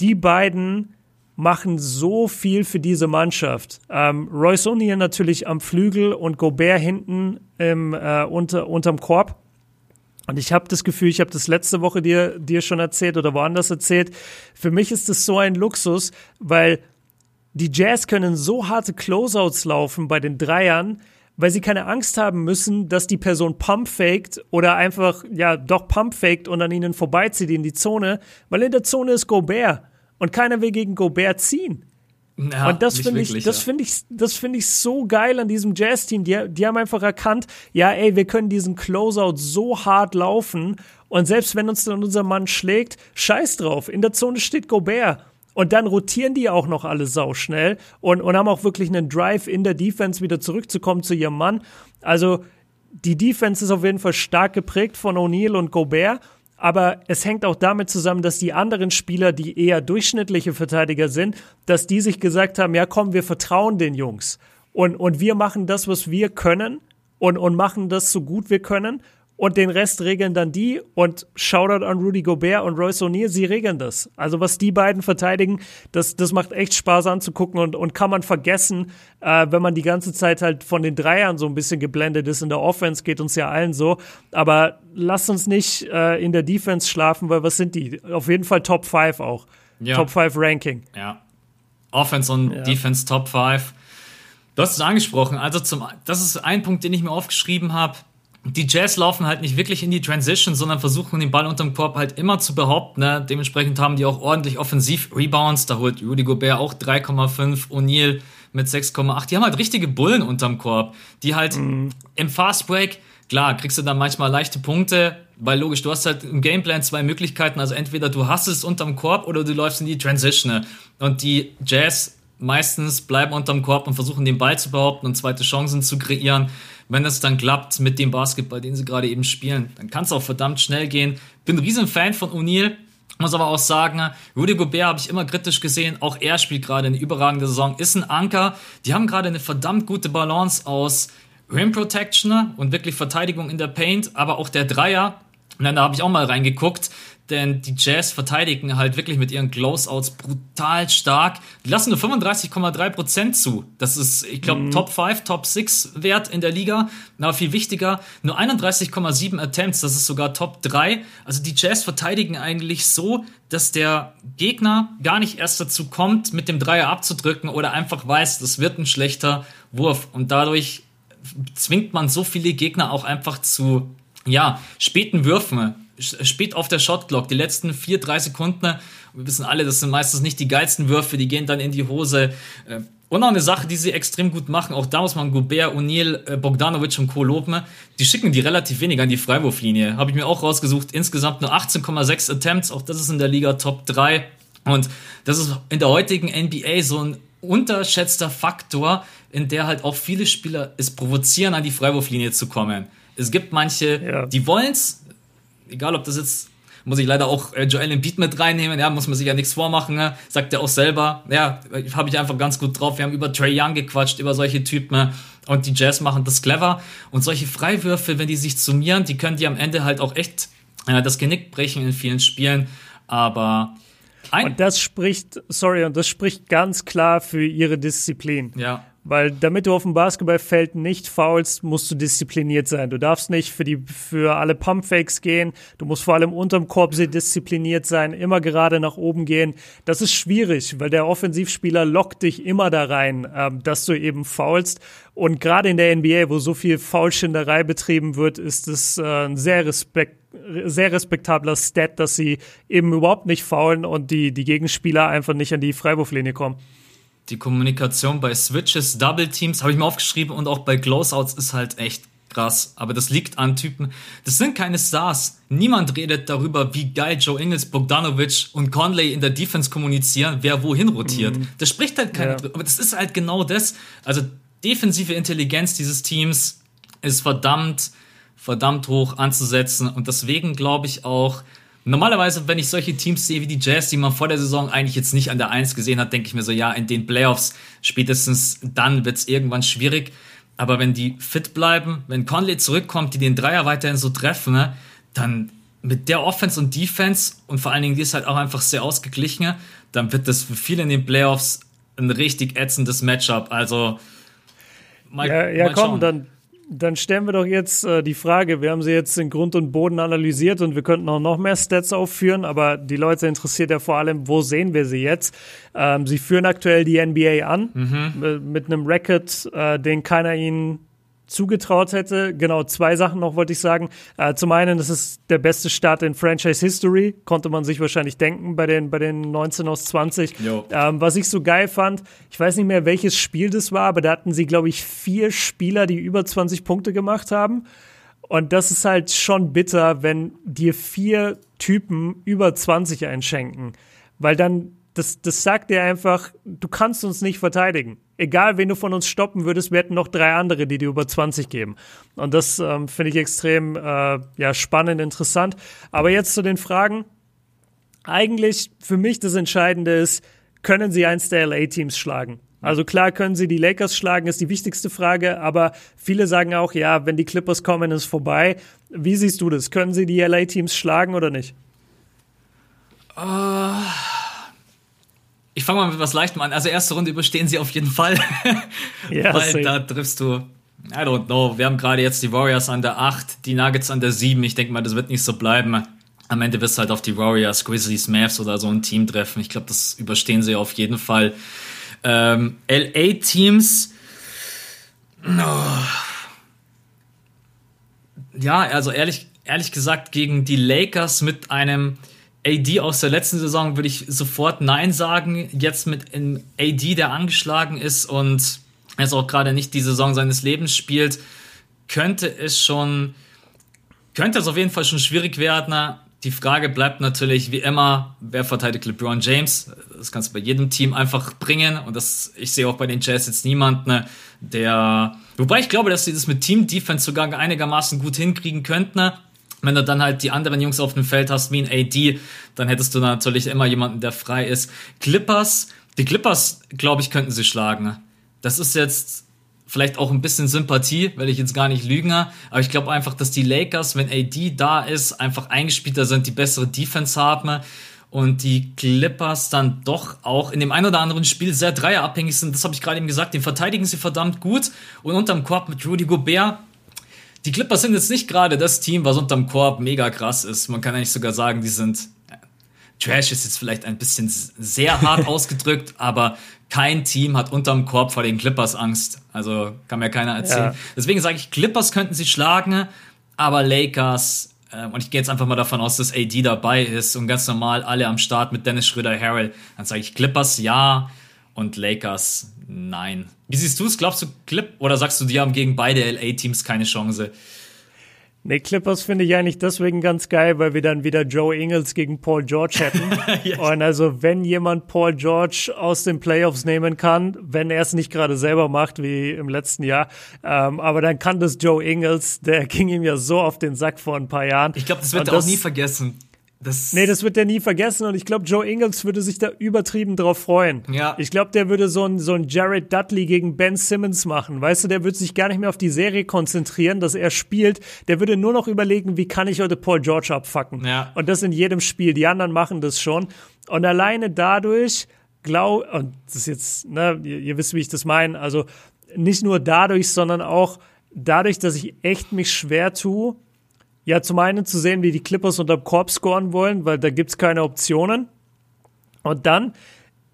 Die beiden machen so viel für diese Mannschaft. Ähm, Royce O'Neal natürlich am Flügel und Gobert hinten im, äh, unter, unterm Korb. Und ich habe das Gefühl, ich habe das letzte Woche dir, dir schon erzählt oder woanders erzählt. Für mich ist das so ein Luxus, weil die Jazz können so harte Closeouts laufen bei den Dreiern, weil sie keine Angst haben müssen, dass die Person pump faked oder einfach, ja, doch pump faked und an ihnen vorbeizieht in die Zone, weil in der Zone ist Gobert und keiner will gegen Gobert ziehen. Ja, und das finde ich, das ja. finde ich, das finde ich so geil an diesem Jazz-Team. Die, die haben einfach erkannt, ja, ey, wir können diesen Closeout so hart laufen und selbst wenn uns dann unser Mann schlägt, scheiß drauf. In der Zone steht Gobert. Und dann rotieren die auch noch alle sauschnell und, und haben auch wirklich einen Drive in der Defense wieder zurückzukommen zu ihrem Mann. Also die Defense ist auf jeden Fall stark geprägt von O'Neal und Gobert aber es hängt auch damit zusammen, dass die anderen Spieler, die eher durchschnittliche Verteidiger sind, dass die sich gesagt haben, ja komm, wir vertrauen den Jungs. Und, und wir machen das, was wir können und, und machen das so gut wir können und den Rest regeln dann die und Shoutout an Rudy Gobert und Royce O'Neal, sie regeln das. Also was die beiden verteidigen, das, das macht echt Spaß anzugucken und, und kann man vergessen, äh, wenn man die ganze Zeit halt von den Dreiern so ein bisschen geblendet ist. In der Offense geht uns ja allen so, aber lasst uns nicht äh, in der Defense schlafen, weil was sind die? Auf jeden Fall Top 5 auch. Ja. Top 5 Ranking. Ja. Offense und ja. Defense Top 5. Du hast es angesprochen. Also zum, das ist ein Punkt, den ich mir aufgeschrieben habe die Jazz laufen halt nicht wirklich in die Transition, sondern versuchen den Ball unterm Korb halt immer zu behaupten. Ne? Dementsprechend haben die auch ordentlich Offensiv-Rebounds. Da holt Rudy Gobert auch 3,5, O'Neal mit 6,8. Die haben halt richtige Bullen unterm Korb, die halt mhm. im Fast Break, klar, kriegst du dann manchmal leichte Punkte, weil logisch, du hast halt im Gameplan zwei Möglichkeiten. Also entweder du hast es unterm Korb oder du läufst in die Transition. Und die Jazz meistens bleiben unterm Korb und versuchen den Ball zu behaupten und zweite Chancen zu kreieren wenn es dann klappt mit dem Basketball, den sie gerade eben spielen, dann kann es auch verdammt schnell gehen. Bin ein riesen Fan von O'Neal. Muss aber auch sagen, Rudy Gobert habe ich immer kritisch gesehen. Auch er spielt gerade eine überragende Saison, ist ein Anker. Die haben gerade eine verdammt gute Balance aus Rim Protection und wirklich Verteidigung in der Paint, aber auch der Dreier. Und dann da habe ich auch mal reingeguckt denn die Jazz verteidigen halt wirklich mit ihren Closeouts brutal stark. Die lassen nur 35,3% zu. Das ist, ich glaube, mhm. Top 5, Top 6 Wert in der Liga. Aber viel wichtiger, nur 31,7 Attempts, das ist sogar Top 3. Also die Jazz verteidigen eigentlich so, dass der Gegner gar nicht erst dazu kommt, mit dem Dreier abzudrücken oder einfach weiß, das wird ein schlechter Wurf. Und dadurch zwingt man so viele Gegner auch einfach zu ja, späten Würfen spät auf der Shotclock, die letzten vier, drei Sekunden, wir wissen alle, das sind meistens nicht die geilsten Würfe, die gehen dann in die Hose. Äh, und noch eine Sache, die sie extrem gut machen, auch da muss man Gobert, O'Neill, äh, Bogdanovic und Co. loben, die schicken die relativ wenig an die Freiwurflinie. Habe ich mir auch rausgesucht, insgesamt nur 18,6 Attempts, auch das ist in der Liga Top 3. Und das ist in der heutigen NBA so ein unterschätzter Faktor, in der halt auch viele Spieler es provozieren, an die Freiwurflinie zu kommen. Es gibt manche, ja. die wollen es, egal ob das jetzt muss ich leider auch äh, Joel Embiid mit reinnehmen, ja, muss man sich ja nichts vormachen, ne? sagt er auch selber, ja, habe ich einfach ganz gut drauf. Wir haben über Trey Young gequatscht, über solche Typen ne? und die Jazz machen das clever und solche Freiwürfe, wenn die sich summieren, die können die am Ende halt auch echt äh, das Genick brechen in vielen Spielen, aber und das spricht, sorry, und das spricht ganz klar für ihre Disziplin. Ja. Weil damit du auf dem Basketballfeld nicht faulst, musst du diszipliniert sein. Du darfst nicht für, die, für alle Pumpfakes gehen. Du musst vor allem unterm Korb sehr diszipliniert sein, immer gerade nach oben gehen. Das ist schwierig, weil der Offensivspieler lockt dich immer da rein, ähm, dass du eben faulst. Und gerade in der NBA, wo so viel Faulschinderei betrieben wird, ist es äh, ein sehr respekt sehr respektabler Stat, dass sie eben überhaupt nicht faulen und die, die Gegenspieler einfach nicht an die Freiwurflinie kommen die Kommunikation bei Switches, Double Teams, habe ich mir aufgeschrieben und auch bei Closeouts ist halt echt krass. Aber das liegt an Typen. Das sind keine Stars. Niemand redet darüber, wie geil Joe Ingles, Bogdanovic und Conley in der Defense kommunizieren, wer wohin rotiert. Mhm. Das spricht halt keiner ja. drüber. Aber das ist halt genau das. Also defensive Intelligenz dieses Teams ist verdammt, verdammt hoch anzusetzen. Und deswegen glaube ich auch, Normalerweise, wenn ich solche Teams sehe wie die Jazz, die man vor der Saison eigentlich jetzt nicht an der Eins gesehen hat, denke ich mir so, ja, in den Playoffs spätestens dann wird es irgendwann schwierig. Aber wenn die fit bleiben, wenn Conley zurückkommt, die den Dreier weiterhin so treffen, ne, dann mit der Offense und Defense und vor allen Dingen die ist halt auch einfach sehr ausgeglichen, dann wird das für viele in den Playoffs ein richtig ätzendes Matchup. Also mal, ja, ja mal komm, dann dann stellen wir doch jetzt äh, die Frage, wir haben sie jetzt in Grund und Boden analysiert und wir könnten auch noch mehr Stats aufführen, aber die Leute interessiert ja vor allem, wo sehen wir sie jetzt? Ähm, sie führen aktuell die NBA an mhm. mit einem Record, äh, den keiner ihnen zugetraut hätte. Genau, zwei Sachen noch wollte ich sagen. Äh, zum einen, das ist der beste Start in Franchise History, konnte man sich wahrscheinlich denken bei den, bei den 19 aus 20. Ähm, was ich so geil fand, ich weiß nicht mehr, welches Spiel das war, aber da hatten sie, glaube ich, vier Spieler, die über 20 Punkte gemacht haben. Und das ist halt schon bitter, wenn dir vier Typen über 20 einschenken. Weil dann das, das sagt dir einfach, du kannst uns nicht verteidigen. Egal, wen du von uns stoppen würdest, wir hätten noch drei andere, die dir über 20 geben. Und das ähm, finde ich extrem äh, ja, spannend, interessant. Aber jetzt zu den Fragen. Eigentlich für mich das Entscheidende ist, können sie eins der LA-Teams schlagen? Also klar können sie die Lakers schlagen, ist die wichtigste Frage, aber viele sagen auch, ja, wenn die Clippers kommen, ist vorbei. Wie siehst du das? Können sie die LA-Teams schlagen oder nicht? Uh ich fange mal mit was Leichtem an. Also erste Runde überstehen sie auf jeden Fall. ja, Weil same. da triffst du, I don't know, wir haben gerade jetzt die Warriors an der 8, die Nuggets an der 7. Ich denke mal, das wird nicht so bleiben. Am Ende wirst du halt auf die Warriors, Grizzlies, Mavs oder so ein Team treffen. Ich glaube, das überstehen sie auf jeden Fall. Ähm, LA-Teams. Oh. Ja, also ehrlich, ehrlich gesagt, gegen die Lakers mit einem AD aus der letzten Saison würde ich sofort Nein sagen. Jetzt mit einem AD, der angeschlagen ist und jetzt auch gerade nicht die Saison seines Lebens spielt, könnte es schon, könnte es auf jeden Fall schon schwierig werden. Die Frage bleibt natürlich wie immer, wer verteidigt LeBron James? Das kannst du bei jedem Team einfach bringen und das, ich sehe auch bei den Jazz jetzt niemanden, der, wobei ich glaube, dass sie das mit Team Defense sogar einigermaßen gut hinkriegen könnten. Wenn du dann halt die anderen Jungs auf dem Feld hast, wie ein AD, dann hättest du natürlich immer jemanden, der frei ist. Clippers, die Clippers, glaube ich, könnten sie schlagen. Das ist jetzt vielleicht auch ein bisschen Sympathie, will ich jetzt gar nicht lügen, aber ich glaube einfach, dass die Lakers, wenn AD da ist, einfach eingespielter sind, die bessere Defense haben und die Clippers dann doch auch in dem ein oder anderen Spiel sehr dreierabhängig sind. Das habe ich gerade eben gesagt, den verteidigen sie verdammt gut und unterm Korb mit Rudy Gobert die Clippers sind jetzt nicht gerade das Team, was unterm Korb mega krass ist. Man kann eigentlich sogar sagen, die sind äh, Trash ist jetzt vielleicht ein bisschen sehr hart ausgedrückt, aber kein Team hat unterm Korb vor den Clippers Angst. Also kann mir keiner erzählen. Ja. Deswegen sage ich, Clippers könnten sie schlagen, aber Lakers, äh, und ich gehe jetzt einfach mal davon aus, dass AD dabei ist und ganz normal alle am Start mit Dennis Schröder, Harrell, dann sage ich Clippers ja und Lakers nein. Wie siehst du es? Glaubst du Clip oder sagst du, die haben gegen beide LA-Teams keine Chance? Nee, Clippers finde ich eigentlich deswegen ganz geil, weil wir dann wieder Joe Ingles gegen Paul George hätten. yes. Und also, wenn jemand Paul George aus den Playoffs nehmen kann, wenn er es nicht gerade selber macht, wie im letzten Jahr, ähm, aber dann kann das Joe Ingles, der ging ihm ja so auf den Sack vor ein paar Jahren. Ich glaube, das wird er auch nie vergessen. Das nee, das wird der nie vergessen und ich glaube, Joe Ingles würde sich da übertrieben drauf freuen. Ja. Ich glaube, der würde so ein, so ein Jared Dudley gegen Ben Simmons machen. Weißt du, der würde sich gar nicht mehr auf die Serie konzentrieren, dass er spielt. Der würde nur noch überlegen, wie kann ich heute Paul George abfacken. Ja. Und das in jedem Spiel. Die anderen machen das schon. Und alleine dadurch, glaub, und das ist jetzt, ne, ihr, ihr wisst, wie ich das meine, also nicht nur dadurch, sondern auch dadurch, dass ich echt mich schwer tue, ja, zum einen zu sehen, wie die Clippers unterm Korb scoren wollen, weil da gibt's keine Optionen. Und dann,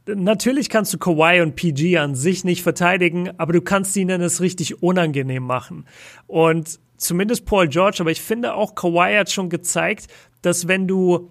natürlich kannst du Kawhi und PG an sich nicht verteidigen, aber du kannst ihnen es richtig unangenehm machen. Und zumindest Paul George, aber ich finde auch Kawhi hat schon gezeigt, dass wenn du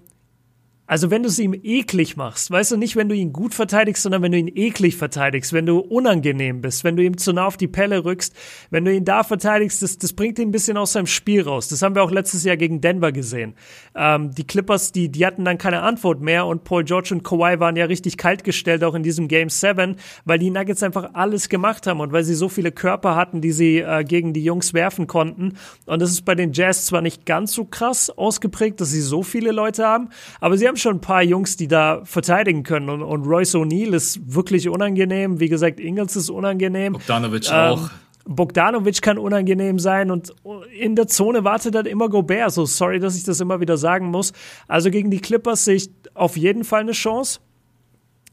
Also wenn du es ihm eklig machst, weißt du nicht, wenn du ihn gut verteidigst, sondern wenn du ihn eklig verteidigst, wenn du unangenehm bist, wenn du ihm zu nah auf die Pelle rückst, wenn du ihn da verteidigst, das, das bringt ihn ein bisschen aus seinem Spiel raus. Das haben wir auch letztes Jahr gegen Denver gesehen. Ähm, die Clippers, die, die hatten dann keine Antwort mehr und Paul George und Kawhi waren ja richtig kaltgestellt, auch in diesem Game 7, weil die Nuggets einfach alles gemacht haben und weil sie so viele Körper hatten, die sie äh, gegen die Jungs werfen konnten. Und das ist bei den Jazz zwar nicht ganz so krass ausgeprägt, dass sie so viele Leute haben, aber sie haben schon ein paar Jungs, die da verteidigen können. Und, und Royce O'Neill ist wirklich unangenehm. Wie gesagt, Ingles ist unangenehm. Bogdanovic ähm, auch. Bogdanovic kann unangenehm sein und in der Zone wartet dann immer Gobert. So sorry, dass ich das immer wieder sagen muss. Also gegen die Clippers sehe ich auf jeden Fall eine Chance.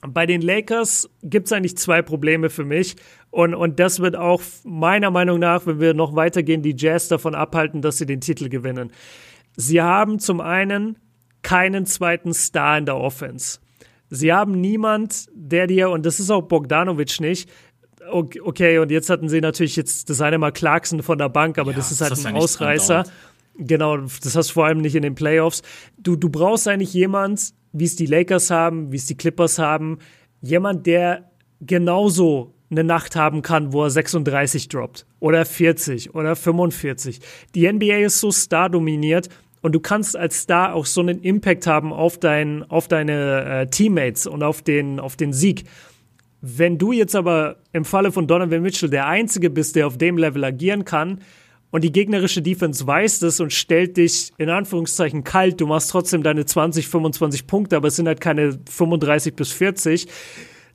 Bei den Lakers gibt es eigentlich zwei Probleme für mich. Und, und das wird auch meiner Meinung nach, wenn wir noch weitergehen, die Jazz davon abhalten, dass sie den Titel gewinnen. Sie haben zum einen keinen zweiten Star in der Offense. Sie haben niemand, der dir, und das ist auch Bogdanovic nicht, okay, und jetzt hatten sie natürlich jetzt das eine Mal Clarkson von der Bank, aber ja, das ist halt das ein Ausreißer. Genau, das hast du vor allem nicht in den Playoffs. Du, du brauchst eigentlich jemand, wie es die Lakers haben, wie es die Clippers haben, jemand, der genauso eine Nacht haben kann, wo er 36 droppt oder 40 oder 45. Die NBA ist so star dominiert und du kannst als Star auch so einen Impact haben auf, dein, auf deine äh, Teammates und auf den, auf den Sieg. Wenn du jetzt aber im Falle von Donovan Mitchell der Einzige bist, der auf dem Level agieren kann und die gegnerische Defense weiß das und stellt dich in Anführungszeichen kalt, du machst trotzdem deine 20, 25 Punkte, aber es sind halt keine 35 bis 40,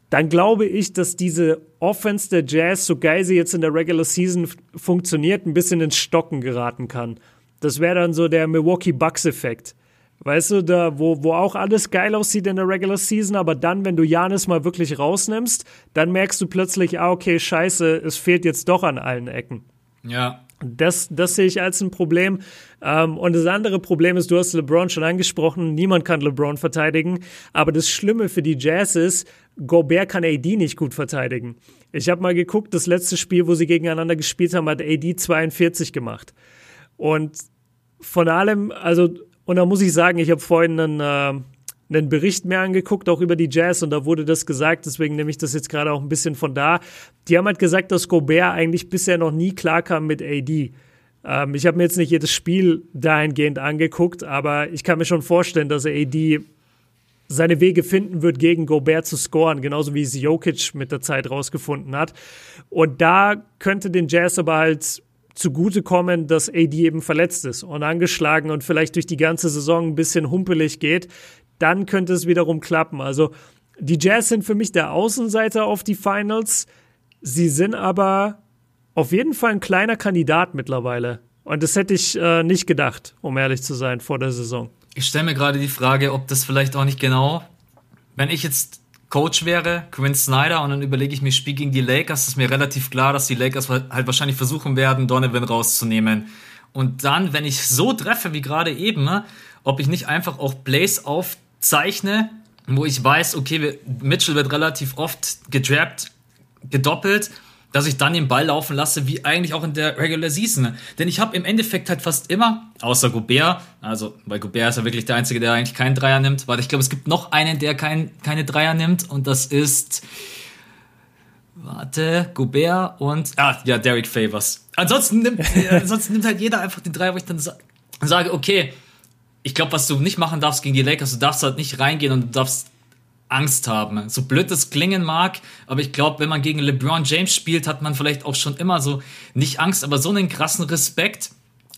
dann glaube ich, dass diese Offense der Jazz, so geil sie jetzt in der Regular Season funktioniert, ein bisschen ins Stocken geraten kann. Das wäre dann so der Milwaukee Bucks-Effekt. Weißt du, da, wo, wo auch alles geil aussieht in der Regular Season, aber dann, wenn du Janis mal wirklich rausnimmst, dann merkst du plötzlich, ah, okay, scheiße, es fehlt jetzt doch an allen Ecken. Ja. Das, das sehe ich als ein Problem. Ähm, und das andere Problem ist, du hast LeBron schon angesprochen, niemand kann LeBron verteidigen. Aber das Schlimme für die Jazz ist, Gobert kann AD nicht gut verteidigen. Ich habe mal geguckt, das letzte Spiel, wo sie gegeneinander gespielt haben, hat AD 42 gemacht. Und von allem, also, und da muss ich sagen, ich habe vorhin einen, äh, einen Bericht mehr angeguckt, auch über die Jazz, und da wurde das gesagt, deswegen nehme ich das jetzt gerade auch ein bisschen von da. Die haben halt gesagt, dass Gobert eigentlich bisher noch nie klarkam mit AD. Ähm, ich habe mir jetzt nicht jedes Spiel dahingehend angeguckt, aber ich kann mir schon vorstellen, dass er AD seine Wege finden wird, gegen Gobert zu scoren, genauso wie es Jokic mit der Zeit rausgefunden hat. Und da könnte den Jazz aber halt zugutekommen, dass AD eben verletzt ist und angeschlagen und vielleicht durch die ganze Saison ein bisschen humpelig geht, dann könnte es wiederum klappen. Also die Jazz sind für mich der Außenseiter auf die Finals. Sie sind aber auf jeden Fall ein kleiner Kandidat mittlerweile. Und das hätte ich äh, nicht gedacht, um ehrlich zu sein, vor der Saison. Ich stelle mir gerade die Frage, ob das vielleicht auch nicht genau, wenn ich jetzt Coach wäre, Quinn Snyder, und dann überlege ich mir, Spiel gegen die Lakers, ist mir relativ klar, dass die Lakers halt wahrscheinlich versuchen werden, Donovan rauszunehmen. Und dann, wenn ich so treffe wie gerade eben, ob ich nicht einfach auch Blaze aufzeichne, wo ich weiß, okay, Mitchell wird relativ oft gedrappt, gedoppelt dass ich dann den Ball laufen lasse, wie eigentlich auch in der Regular Season. Denn ich habe im Endeffekt halt fast immer, außer Gobert, also weil Gobert ist ja wirklich der Einzige, der eigentlich keinen Dreier nimmt, weil ich glaube, es gibt noch einen, der kein, keine Dreier nimmt und das ist, warte, Gobert und, ah, ja, Derek Favors. Ansonsten nimmt, ansonsten nimmt halt jeder einfach den Dreier, wo ich dann sage, okay, ich glaube, was du nicht machen darfst gegen die Lakers, du darfst halt nicht reingehen und du darfst Angst haben. So blöd das klingen mag, aber ich glaube, wenn man gegen LeBron James spielt, hat man vielleicht auch schon immer so nicht Angst, aber so einen krassen Respekt,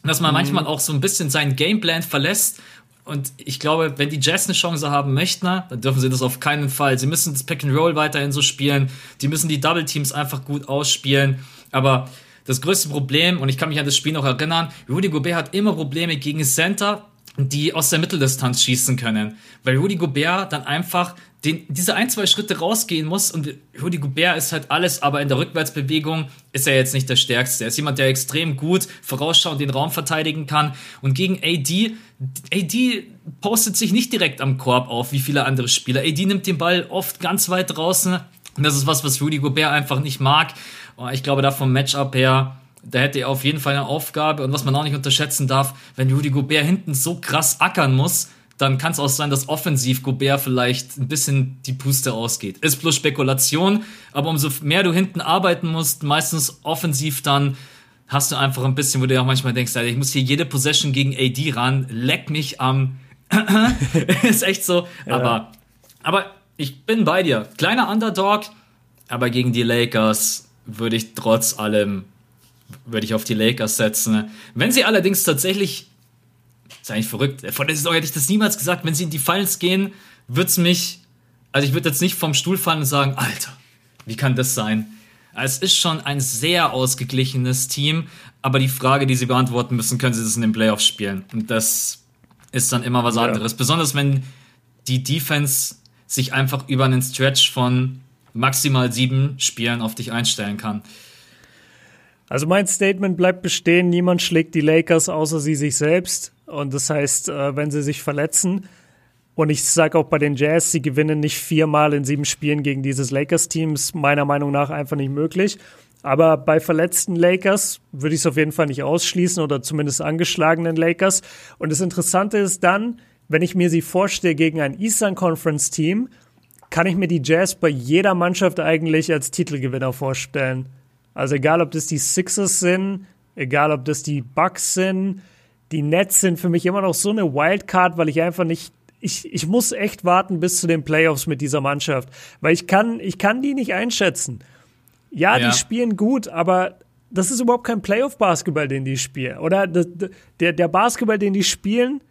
dass man mhm. manchmal auch so ein bisschen seinen Gameplan verlässt. Und ich glaube, wenn die Jazz eine Chance haben möchten, dann dürfen sie das auf keinen Fall. Sie müssen das Pack and Roll weiterhin so spielen. Die müssen die Double Teams einfach gut ausspielen. Aber das größte Problem, und ich kann mich an das Spiel noch erinnern, Rudy Gobert hat immer Probleme gegen Center, die aus der Mitteldistanz schießen können. Weil Rudy Gobert dann einfach den, diese ein, zwei Schritte rausgehen muss und Rudy Gobert ist halt alles, aber in der Rückwärtsbewegung ist er jetzt nicht der Stärkste. Er ist jemand, der extrem gut vorausschauend den Raum verteidigen kann und gegen AD, AD postet sich nicht direkt am Korb auf, wie viele andere Spieler. AD nimmt den Ball oft ganz weit draußen und das ist was, was Rudy Gobert einfach nicht mag. Ich glaube, da vom Matchup her, da hätte er auf jeden Fall eine Aufgabe und was man auch nicht unterschätzen darf, wenn Rudy Gobert hinten so krass ackern muss, dann kann es auch sein, dass offensiv Gobert vielleicht ein bisschen die Puste ausgeht. Ist bloß Spekulation, aber umso mehr du hinten arbeiten musst, meistens offensiv dann hast du einfach ein bisschen, wo du auch manchmal denkst, Alter, ich muss hier jede Possession gegen AD ran, leck mich am. ist echt so. Ja. Aber, aber ich bin bei dir. Kleiner Underdog, aber gegen die Lakers würde ich trotz allem würde ich auf die Lakers setzen. Wenn sie allerdings tatsächlich ist eigentlich verrückt. Vor der Saison hätte ich das niemals gesagt. Wenn sie in die Finals gehen, wird es mich. Also ich würde jetzt nicht vom Stuhl fallen und sagen, Alter, wie kann das sein? Es ist schon ein sehr ausgeglichenes Team, aber die Frage, die sie beantworten müssen, können sie das in den Playoffs spielen. Und das ist dann immer was anderes. Ja. Besonders wenn die Defense sich einfach über einen Stretch von maximal sieben Spielen auf dich einstellen kann. Also mein Statement bleibt bestehen, niemand schlägt die Lakers außer sie sich selbst. Und das heißt, äh, wenn sie sich verletzen, und ich sage auch bei den Jazz, sie gewinnen nicht viermal in sieben Spielen gegen dieses Lakers-Team, ist meiner Meinung nach einfach nicht möglich. Aber bei verletzten Lakers würde ich es auf jeden Fall nicht ausschließen oder zumindest angeschlagenen Lakers. Und das Interessante ist dann, wenn ich mir sie vorstelle gegen ein Eastern Conference Team, kann ich mir die Jazz bei jeder Mannschaft eigentlich als Titelgewinner vorstellen. Also egal, ob das die Sixers sind, egal, ob das die Bucks sind, die Nets sind für mich immer noch so eine Wildcard, weil ich einfach nicht ich, ich muss echt warten bis zu den Playoffs mit dieser Mannschaft, weil ich kann, ich kann die nicht einschätzen. Ja, ja. die spielen gut, aber das ist überhaupt kein Playoff-Basketball, den die spielen. Oder der, der Basketball, den die spielen,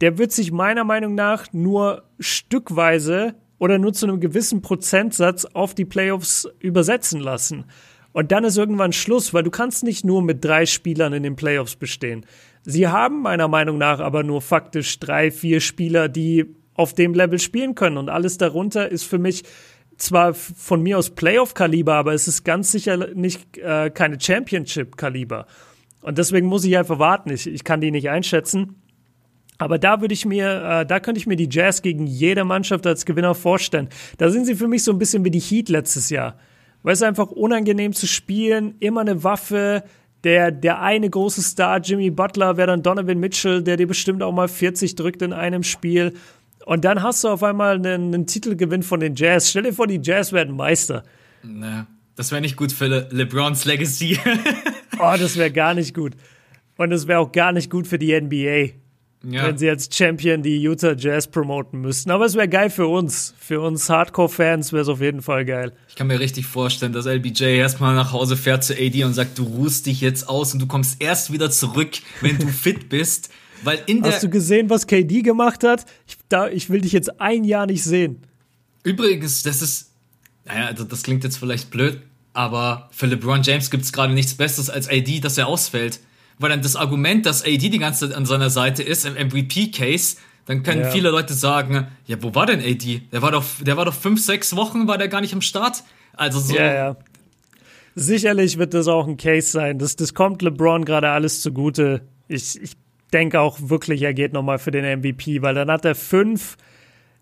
der wird sich meiner Meinung nach nur stückweise oder nur zu einem gewissen Prozentsatz auf die Playoffs übersetzen lassen. Und dann ist irgendwann Schluss, weil du kannst nicht nur mit drei Spielern in den Playoffs bestehen. Sie haben meiner Meinung nach aber nur faktisch drei, vier Spieler, die auf dem Level spielen können. Und alles darunter ist für mich zwar von mir aus Playoff-Kaliber, aber es ist ganz sicher nicht äh, keine Championship-Kaliber. Und deswegen muss ich einfach warten. Ich, ich kann die nicht einschätzen. Aber da würde ich mir, äh, da könnte ich mir die Jazz gegen jede Mannschaft als Gewinner vorstellen. Da sind sie für mich so ein bisschen wie die Heat letztes Jahr. Weil es einfach unangenehm zu spielen, immer eine Waffe, der, der eine große Star, Jimmy Butler, wäre dann Donovan Mitchell, der dir bestimmt auch mal 40 drückt in einem Spiel. Und dann hast du auf einmal einen, einen Titelgewinn von den Jazz. Stell dir vor, die Jazz werden Meister. Na, das wäre nicht gut für Le LeBrons Legacy. oh, das wäre gar nicht gut. Und das wäre auch gar nicht gut für die NBA. Ja. Wenn sie als Champion die Utah Jazz promoten müssten. Aber es wäre geil für uns. Für uns Hardcore-Fans wäre es auf jeden Fall geil. Ich kann mir richtig vorstellen, dass LBJ erstmal nach Hause fährt zu AD und sagt, du ruhst dich jetzt aus und du kommst erst wieder zurück, wenn du fit bist. Weil in der Hast du gesehen, was KD gemacht hat? Ich, da, ich will dich jetzt ein Jahr nicht sehen. Übrigens, das ist, naja, also das klingt jetzt vielleicht blöd, aber für LeBron James gibt es gerade nichts Besseres als AD, dass er ausfällt weil dann das Argument, dass AD die ganze Zeit an seiner Seite ist, im MVP-Case, dann können ja. viele Leute sagen, ja, wo war denn AD? Der war doch, der war doch fünf, sechs Wochen, war der gar nicht am Start. Also so. Ja, ja. Sicherlich wird das auch ein Case sein. Das, das kommt LeBron gerade alles zugute. Ich, ich denke auch wirklich, er geht nochmal für den MVP, weil dann hat er fünf.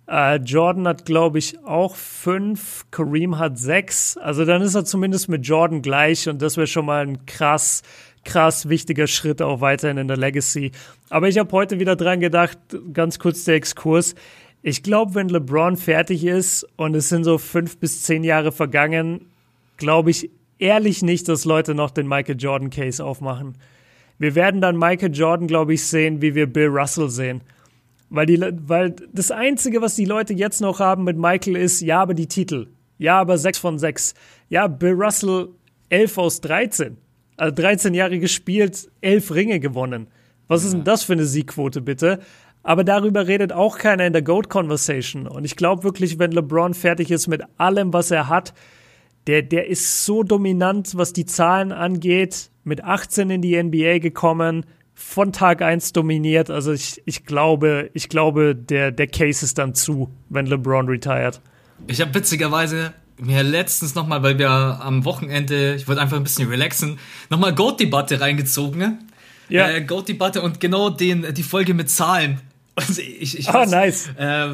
Äh, Jordan hat, glaube ich, auch fünf. Kareem hat sechs. Also dann ist er zumindest mit Jordan gleich und das wäre schon mal ein krass krass wichtiger Schritt auch weiterhin in der Legacy. Aber ich habe heute wieder dran gedacht, ganz kurz der Exkurs. Ich glaube, wenn LeBron fertig ist und es sind so fünf bis zehn Jahre vergangen, glaube ich ehrlich nicht, dass Leute noch den Michael Jordan Case aufmachen. Wir werden dann Michael Jordan, glaube ich, sehen, wie wir Bill Russell sehen. Weil, die, weil das Einzige, was die Leute jetzt noch haben mit Michael ist, ja, aber die Titel. Ja, aber sechs von sechs. Ja, Bill Russell elf aus 13 also 13 Jahre gespielt, elf Ringe gewonnen. Was ist denn das für eine Siegquote, bitte? Aber darüber redet auch keiner in der GOAT Conversation. Und ich glaube wirklich, wenn LeBron fertig ist mit allem, was er hat, der, der ist so dominant, was die Zahlen angeht, mit 18 in die NBA gekommen, von Tag 1 dominiert. Also ich, ich glaube, ich glaube, der, der Case ist dann zu, wenn LeBron retired. Ich habe witzigerweise mir letztens nochmal, weil wir am Wochenende, ich wollte einfach ein bisschen relaxen, nochmal Goat-Debatte reingezogen. Ja. Äh, Goat-Debatte und genau den, die Folge mit Zahlen. Also ich, ich ah, weiß, nice. Äh,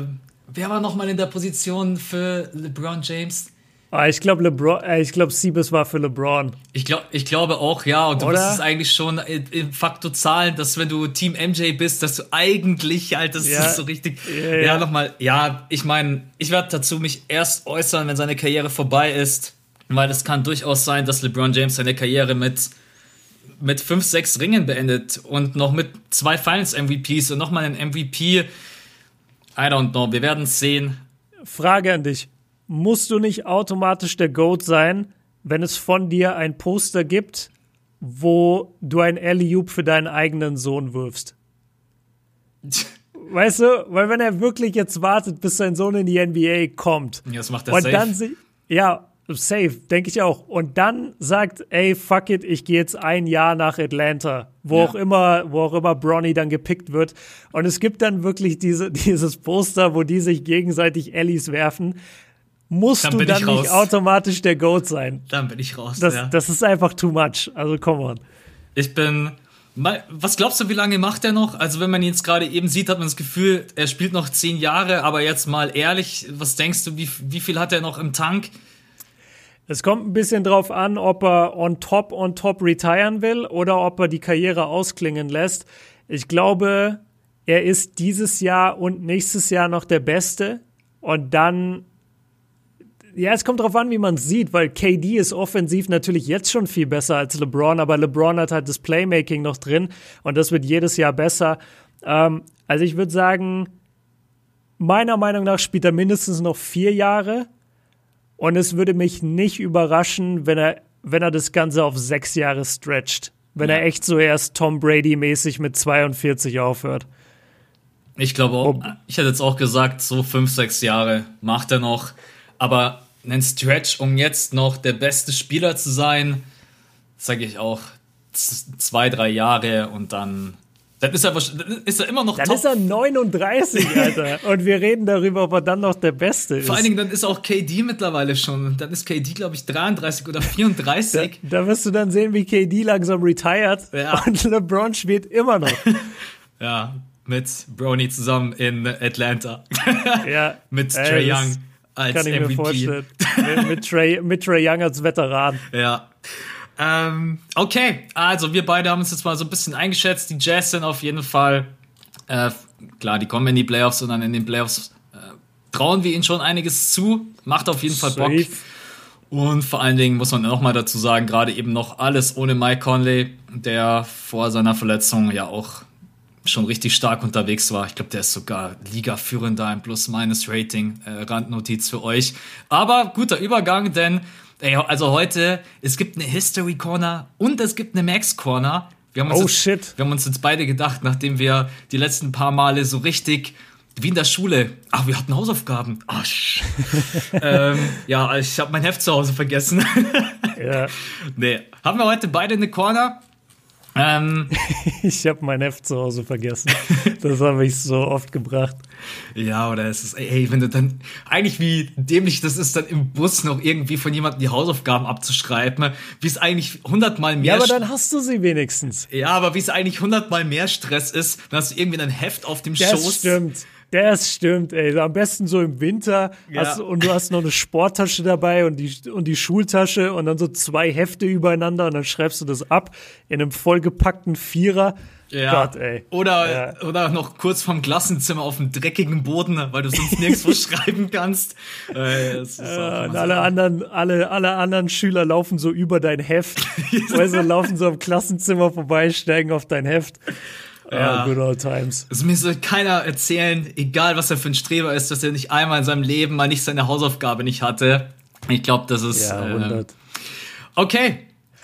wer war nochmal in der Position für LeBron James? Ah, ich glaube, LeBron, äh, ich glaube, Siebes war für LeBron. Ich, glaub, ich glaube auch, ja. Und du Oder? es eigentlich schon im Faktor Zahlen, dass wenn du Team MJ bist, dass du eigentlich halt, das ja. ist so richtig. Ja, ja. ja nochmal, ja, ich meine, ich werde dazu mich erst äußern, wenn seine Karriere vorbei ist. Weil es kann durchaus sein, dass LeBron James seine Karriere mit, mit fünf, sechs Ringen beendet und noch mit zwei Finals-MVPs und nochmal einen MVP. I don't know, wir werden es sehen. Frage an dich musst du nicht automatisch der Goat sein, wenn es von dir ein Poster gibt, wo du ein Alley-Oop für deinen eigenen Sohn wirfst. Weißt du, weil wenn er wirklich jetzt wartet, bis sein Sohn in die NBA kommt. Ja, das macht er und safe. Dann, ja, safe, denke ich auch. Und dann sagt, ey, fuck it, ich gehe jetzt ein Jahr nach Atlanta, wo ja. auch immer, wo auch immer Bronny dann gepickt wird. Und es gibt dann wirklich diese, dieses Poster, wo die sich gegenseitig Allies werfen musst dann du dann nicht automatisch der Goat sein. Dann bin ich raus. Das, ja. das ist einfach too much. Also come on. Ich bin. Was glaubst du, wie lange macht er noch? Also, wenn man ihn jetzt gerade eben sieht, hat man das Gefühl, er spielt noch zehn Jahre, aber jetzt mal ehrlich, was denkst du, wie, wie viel hat er noch im Tank? Es kommt ein bisschen drauf an, ob er on top, on top retiren will oder ob er die Karriere ausklingen lässt. Ich glaube, er ist dieses Jahr und nächstes Jahr noch der Beste. Und dann ja, es kommt drauf an, wie man es sieht, weil KD ist offensiv natürlich jetzt schon viel besser als LeBron, aber LeBron hat halt das Playmaking noch drin und das wird jedes Jahr besser. Ähm, also ich würde sagen, meiner Meinung nach spielt er mindestens noch vier Jahre und es würde mich nicht überraschen, wenn er, wenn er das Ganze auf sechs Jahre stretcht. Wenn ja. er echt so erst Tom Brady-mäßig mit 42 aufhört. Ich glaube auch, ich hätte jetzt auch gesagt, so fünf, sechs Jahre macht er noch. Aber einen Stretch, um jetzt noch der beste Spieler zu sein, sage ich auch zwei, drei Jahre und dann dann ist er, ist er immer noch Dann top. ist er 39, Alter. Und wir reden darüber, ob er dann noch der Beste ist. Vor allen Dingen, dann ist auch KD mittlerweile schon. Dann ist KD, glaube ich, 33 oder 34. da, da, wirst du dann sehen, wie KD langsam retired. Ja. Und LeBron spielt immer noch. ja, mit Brony zusammen in Atlanta. ja. mit Trey Young als Kann ich MVP. mir vorstellen. mit, mit, Trey, mit Trey Young als Veteran. Ja. Ähm, okay, also wir beide haben uns jetzt mal so ein bisschen eingeschätzt. Die Jazz sind auf jeden Fall, äh, klar, die kommen in die Playoffs und dann in den Playoffs äh, trauen wir ihnen schon einiges zu. Macht auf jeden Fall Bock. Und vor allen Dingen muss man nochmal dazu sagen, gerade eben noch alles ohne Mike Conley, der vor seiner Verletzung ja auch schon richtig stark unterwegs war. Ich glaube, der ist sogar Liga-Führender im Plus-Minus-Rating. Äh, Randnotiz für euch. Aber guter Übergang, denn ey, also heute, es gibt eine History Corner und es gibt eine Max Corner. Wir haben uns oh jetzt, shit. Wir haben uns jetzt beide gedacht, nachdem wir die letzten paar Male so richtig wie in der Schule. Ach, wir hatten Hausaufgaben. Ach, ähm, ja, ich habe mein Heft zu Hause vergessen. ja. Nee, haben wir heute beide eine Corner? Ähm, ich habe mein Heft zu Hause vergessen. Das habe ich so oft gebracht. Ja, oder es ist, ey, wenn du dann, eigentlich wie dämlich das ist, dann im Bus noch irgendwie von jemandem die Hausaufgaben abzuschreiben, wie es eigentlich hundertmal mehr. Ja, aber dann hast du sie wenigstens. Ja, aber wie es eigentlich hundertmal mehr Stress ist, dann hast du irgendwie ein Heft auf dem das Schoß. Stimmt. Das stimmt, ey. Am besten so im Winter ja. hast, und du hast noch eine Sporttasche dabei und die, und die Schultasche und dann so zwei Hefte übereinander und dann schreibst du das ab in einem vollgepackten Vierer. Ja. Gott, ey. Oder, ja. oder noch kurz vom Klassenzimmer auf dem dreckigen Boden, weil du sonst nirgendwo schreiben kannst. Äh, und alle anderen, alle, alle anderen Schüler laufen so über dein Heft. weißt du, laufen so am Klassenzimmer vorbei, steigen auf dein Heft. Ja, good old times. Also mir soll keiner erzählen, egal was er für ein Streber ist, dass er nicht einmal in seinem Leben mal nicht seine Hausaufgabe nicht hatte. Ich glaube, das ist. Ja, 100. Äh, okay.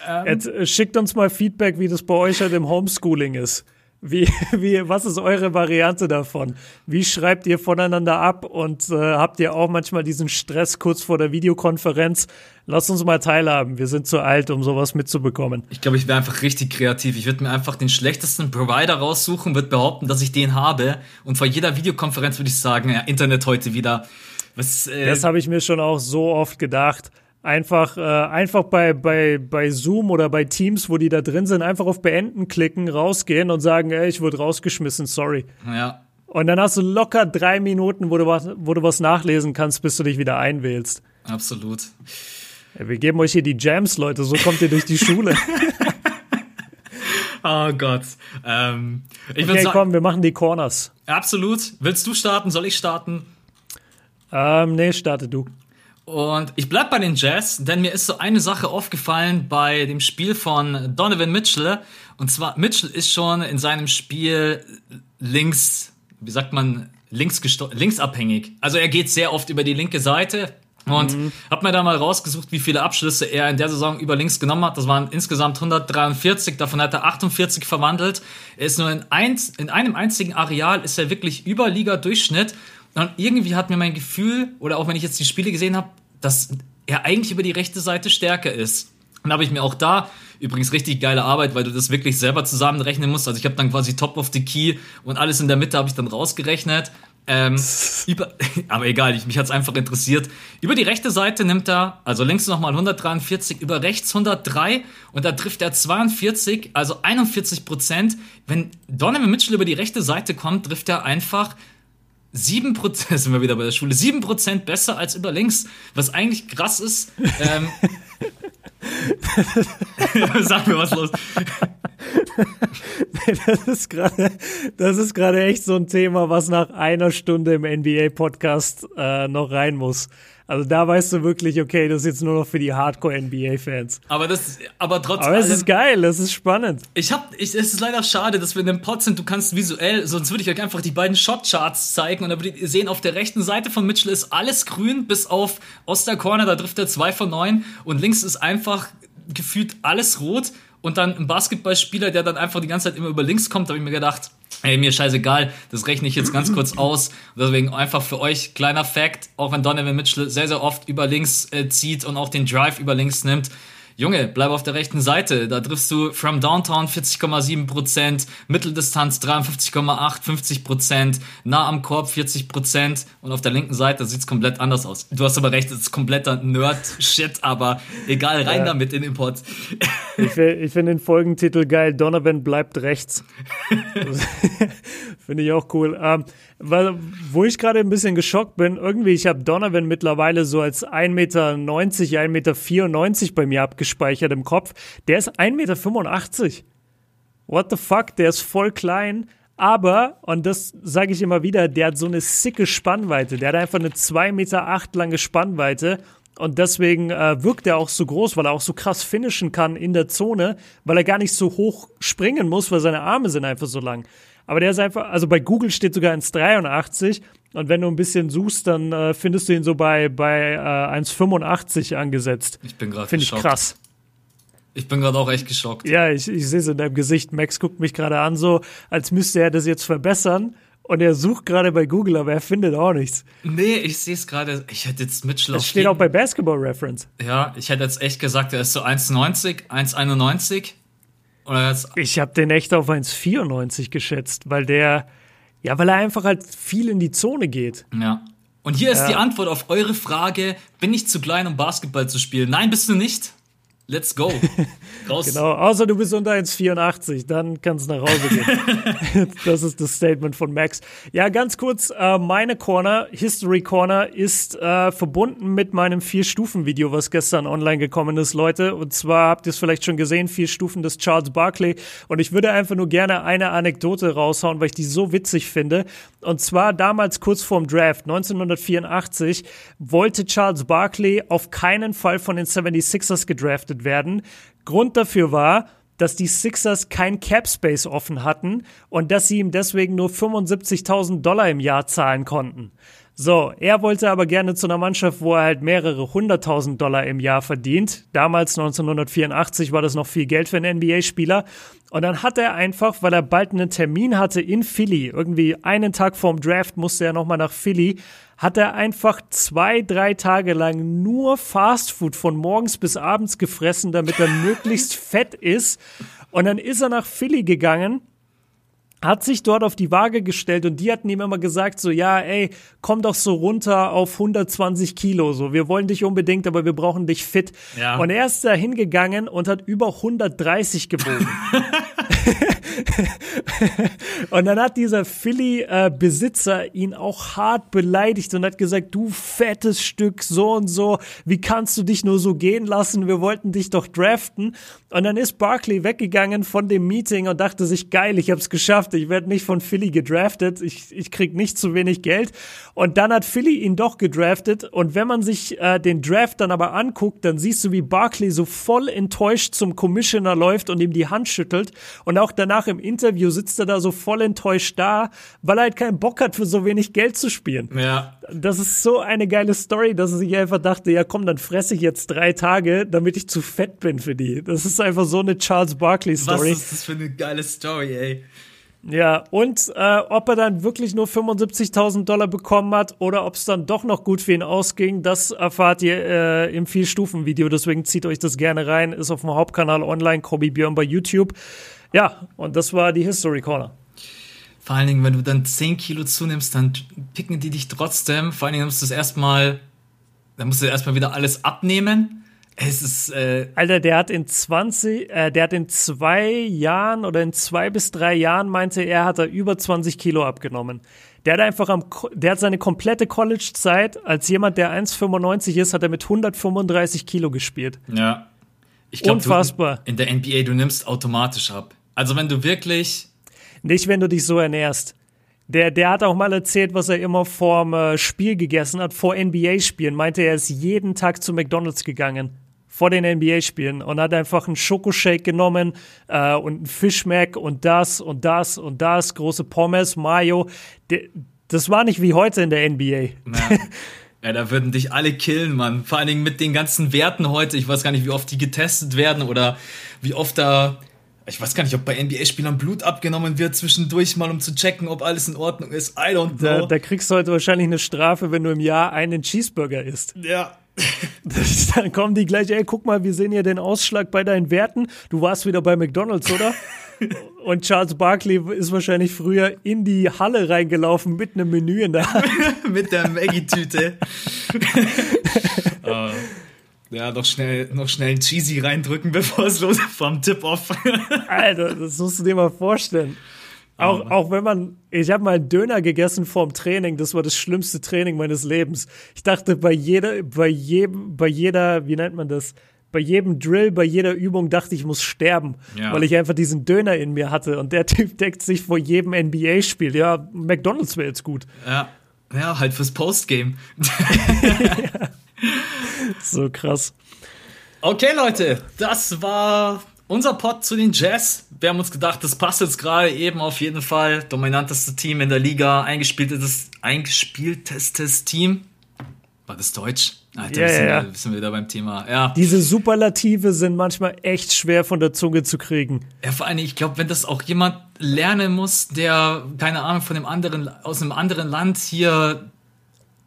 Ähm, Jetzt, äh, schickt uns mal Feedback, wie das bei euch halt im Homeschooling ist. Wie, wie, was ist eure Variante davon? Wie schreibt ihr voneinander ab und äh, habt ihr auch manchmal diesen Stress kurz vor der Videokonferenz? Lasst uns mal teilhaben. Wir sind zu alt, um sowas mitzubekommen. Ich glaube, ich wäre einfach richtig kreativ. Ich würde mir einfach den schlechtesten Provider raussuchen, würde behaupten, dass ich den habe. Und vor jeder Videokonferenz würde ich sagen, ja, Internet heute wieder. Was, äh das habe ich mir schon auch so oft gedacht. Einfach, äh, einfach bei, bei, bei Zoom oder bei Teams, wo die da drin sind, einfach auf Beenden klicken, rausgehen und sagen, ey, ich wurde rausgeschmissen, sorry. Ja. Und dann hast du locker drei Minuten, wo du was, wo du was nachlesen kannst, bis du dich wieder einwählst. Absolut. Ja, wir geben euch hier die Jams, Leute, so kommt ihr durch die Schule. oh Gott. Ähm, ich okay, komm, wir machen die Corners. Absolut. Willst du starten? Soll ich starten? Ähm, nee, starte du. Und ich bleib bei den Jazz, denn mir ist so eine Sache aufgefallen bei dem Spiel von Donovan Mitchell. Und zwar, Mitchell ist schon in seinem Spiel links, wie sagt man, links linksabhängig. Also er geht sehr oft über die linke Seite. Und mhm. hab mir da mal rausgesucht, wie viele Abschlüsse er in der Saison über links genommen hat. Das waren insgesamt 143, davon hat er 48 verwandelt. Er ist nur in, eins, in einem einzigen Areal, ist er wirklich über Liga-Durchschnitt. Und irgendwie hat mir mein Gefühl, oder auch wenn ich jetzt die Spiele gesehen habe, dass er eigentlich über die rechte Seite stärker ist. Und habe ich mir auch da übrigens richtig geile Arbeit, weil du das wirklich selber zusammenrechnen musst. Also ich habe dann quasi Top of the Key und alles in der Mitte habe ich dann rausgerechnet. Ähm, über, aber egal, ich, mich hat's einfach interessiert. Über die rechte Seite nimmt er, also links nochmal 143, über rechts 103 und da trifft er 42, also 41 Prozent. Wenn Donovan Mitchell über die rechte Seite kommt, trifft er einfach 7%, sind wir wieder bei der Schule, 7% besser als über links, was eigentlich krass ist. Ähm, Sag mir was los. das ist gerade, das ist gerade echt so ein Thema, was nach einer Stunde im NBA-Podcast äh, noch rein muss. Also da weißt du wirklich, okay, das ist jetzt nur noch für die Hardcore-NBA-Fans. Aber das, aber trotzdem. Aber es ist geil, das ist spannend. Ich hab, ich, es ist leider schade, dass wir in dem Pod sind. Du kannst visuell, sonst würde ich euch einfach die beiden Shot-Charts zeigen und dann würdet ihr sehen, auf der rechten Seite von Mitchell ist alles grün, bis auf Ostercorner, da trifft er zwei von neun und links ist einfach gefühlt alles rot und dann ein Basketballspieler, der dann einfach die ganze Zeit immer über links kommt, habe ich mir gedacht, ey, mir scheißegal, das rechne ich jetzt ganz kurz aus. Und deswegen einfach für euch kleiner Fact, auch wenn Donovan Mitchell sehr, sehr oft über links äh, zieht und auch den Drive über links nimmt, Junge, bleib auf der rechten Seite. Da triffst du from Downtown 40,7%, Mitteldistanz 53,8, 50%, nah am Korb 40% und auf der linken Seite sieht's komplett anders aus. Du hast aber recht, das ist kompletter Nerd-Shit, aber egal, rein ja. damit in den Pod. Ich, ich finde den Folgentitel geil, Donovan bleibt rechts. finde ich auch cool. Ähm, weil, wo ich gerade ein bisschen geschockt bin, irgendwie, ich habe Donovan mittlerweile so als 1,90 Meter, 1,94 Meter bei mir abgespeichert im Kopf. Der ist 1,85 Meter. What the fuck? Der ist voll klein. Aber, und das sage ich immer wieder, der hat so eine sicke Spannweite. Der hat einfach eine 2,8 Meter lange Spannweite. Und deswegen äh, wirkt er auch so groß, weil er auch so krass finishen kann in der Zone, weil er gar nicht so hoch springen muss, weil seine Arme sind einfach so lang. Aber der ist einfach, also bei Google steht sogar 1,83 und wenn du ein bisschen suchst, dann äh, findest du ihn so bei, bei äh, 1,85 angesetzt. Ich bin gerade Finde ich krass. Ich bin gerade auch echt geschockt. Ja, ich, ich sehe es in deinem Gesicht. Max guckt mich gerade an, so als müsste er das jetzt verbessern. Und er sucht gerade bei Google, aber er findet auch nichts. Nee, ich sehe es gerade. Ich hätte jetzt Mitchell Das steht auch bei Basketball Reference. Ja, ich hätte jetzt echt gesagt, er ist so 1,90, 1,91. Oder ich habe den echt auf 1,94 geschätzt, weil der, ja, weil er einfach halt viel in die Zone geht. Ja. Und hier ist ja. die Antwort auf eure Frage: Bin ich zu klein, um Basketball zu spielen? Nein, bist du nicht. Let's go. Raus. genau, außer du bist unter 1,84, dann kannst du nach Hause gehen. das ist das Statement von Max. Ja, ganz kurz, äh, meine Corner, History Corner, ist äh, verbunden mit meinem Vier-Stufen-Video, was gestern online gekommen ist, Leute. Und zwar habt ihr es vielleicht schon gesehen, vier Stufen des Charles Barkley. Und ich würde einfach nur gerne eine Anekdote raushauen, weil ich die so witzig finde. Und zwar damals kurz vorm Draft, 1984, wollte Charles Barkley auf keinen Fall von den 76ers gedraftet gedraftet werden. Grund dafür war, dass die Sixers kein Cap Space offen hatten und dass sie ihm deswegen nur 75.000 Dollar im Jahr zahlen konnten. So, er wollte aber gerne zu einer Mannschaft, wo er halt mehrere hunderttausend Dollar im Jahr verdient. Damals 1984 war das noch viel Geld für einen NBA-Spieler. Und dann hat er einfach, weil er bald einen Termin hatte in Philly, irgendwie einen Tag vorm Draft musste er nochmal nach Philly, hat er einfach zwei, drei Tage lang nur Fastfood von morgens bis abends gefressen, damit er möglichst fett ist. Und dann ist er nach Philly gegangen hat sich dort auf die Waage gestellt und die hatten ihm immer gesagt, so, ja, ey, komm doch so runter auf 120 Kilo, so, wir wollen dich unbedingt, aber wir brauchen dich fit. Ja. Und er ist da hingegangen und hat über 130 gewogen. und dann hat dieser Philly-Besitzer äh, ihn auch hart beleidigt und hat gesagt, du fettes Stück, so und so, wie kannst du dich nur so gehen lassen? Wir wollten dich doch draften. Und dann ist Barkley weggegangen von dem Meeting und dachte sich, geil, ich hab's geschafft, ich werde nicht von Philly gedraftet, ich, ich krieg nicht zu wenig Geld. Und dann hat Philly ihn doch gedraftet. Und wenn man sich äh, den Draft dann aber anguckt, dann siehst du, wie Barkley so voll enttäuscht zum Commissioner läuft und ihm die Hand schüttelt. Und auch danach im Interview sitzt er da so voll enttäuscht da, weil er halt keinen Bock hat, für so wenig Geld zu spielen. Ja. Das ist so eine geile Story, dass er sich einfach dachte, ja komm, dann fresse ich jetzt drei Tage, damit ich zu fett bin für die. Das ist einfach so eine Charles Barkley Story. Was ist das für eine geile Story, ey? Ja, und äh, ob er dann wirklich nur 75.000 Dollar bekommen hat oder ob es dann doch noch gut für ihn ausging, das erfahrt ihr äh, im Vier-Stufen-Video. Deswegen zieht euch das gerne rein. Ist auf dem Hauptkanal online, Kobi Björn bei YouTube. Ja, und das war die History Corner. Vor allen Dingen, wenn du dann 10 Kilo zunimmst, dann picken die dich trotzdem. Vor allen Dingen musst du es erstmal, dann musst du erstmal wieder alles abnehmen es ist. Äh Alter, der hat in 20, äh, der hat in zwei Jahren oder in zwei bis drei Jahren meinte er, hat er über 20 Kilo abgenommen. Der hat einfach am, der hat seine komplette College-Zeit als jemand, der 1,95 ist, hat er mit 135 Kilo gespielt. Ja. Ich glaub, Unfassbar. Du, in der NBA, du nimmst automatisch ab. Also wenn du wirklich. Nicht, wenn du dich so ernährst. Der, der hat auch mal erzählt, was er immer vorm äh, Spiel gegessen hat, vor NBA-Spielen. Meinte, er ist jeden Tag zu McDonalds gegangen vor den NBA-Spielen und hat einfach einen Schokoshake genommen äh, und einen Fischmack und das und das und das, große Pommes, Mayo. De, das war nicht wie heute in der NBA. Ja. ja, da würden dich alle killen, Mann. Vor allen Dingen mit den ganzen Werten heute. Ich weiß gar nicht, wie oft die getestet werden oder wie oft da ich weiß gar nicht, ob bei NBA-Spielern Blut abgenommen wird zwischendurch mal, um zu checken, ob alles in Ordnung ist. I don't know. Da, da kriegst du heute wahrscheinlich eine Strafe, wenn du im Jahr einen Cheeseburger isst. Ja, Dann kommen die gleich, ey, guck mal, wir sehen hier den Ausschlag bei deinen Werten. Du warst wieder bei McDonalds, oder? Und Charles Barkley ist wahrscheinlich früher in die Halle reingelaufen mit einem Menü in der Hand. mit der Maggie-Tüte. uh, ja, noch schnell, noch schnell ein Cheesy reindrücken, bevor es los ist vom Tip-Off. Alter, das musst du dir mal vorstellen. Auch, auch wenn man, ich habe mal einen Döner gegessen vorm Training, das war das schlimmste Training meines Lebens. Ich dachte, bei jeder, bei jedem, bei jeder, wie nennt man das? Bei jedem Drill, bei jeder Übung dachte ich, ich muss sterben, ja. weil ich einfach diesen Döner in mir hatte. Und der Typ deckt sich vor jedem NBA-Spiel. Ja, McDonalds wäre jetzt gut. Ja. ja, halt fürs Postgame. ja. So krass. Okay, Leute, das war unser Pod zu den Jazz. Wir haben uns gedacht, das passt jetzt gerade eben auf jeden Fall. Dominanteste Team in der Liga, eingespieltes, eingespieltestes Team. War das Deutsch? Alter, ja, wir, sind, ja. wir wieder beim Thema. Ja. Diese Superlative sind manchmal echt schwer von der Zunge zu kriegen. Ja, vor allem, ich glaube, wenn das auch jemand lernen muss, der, keine Ahnung, von einem anderen, aus einem anderen Land hier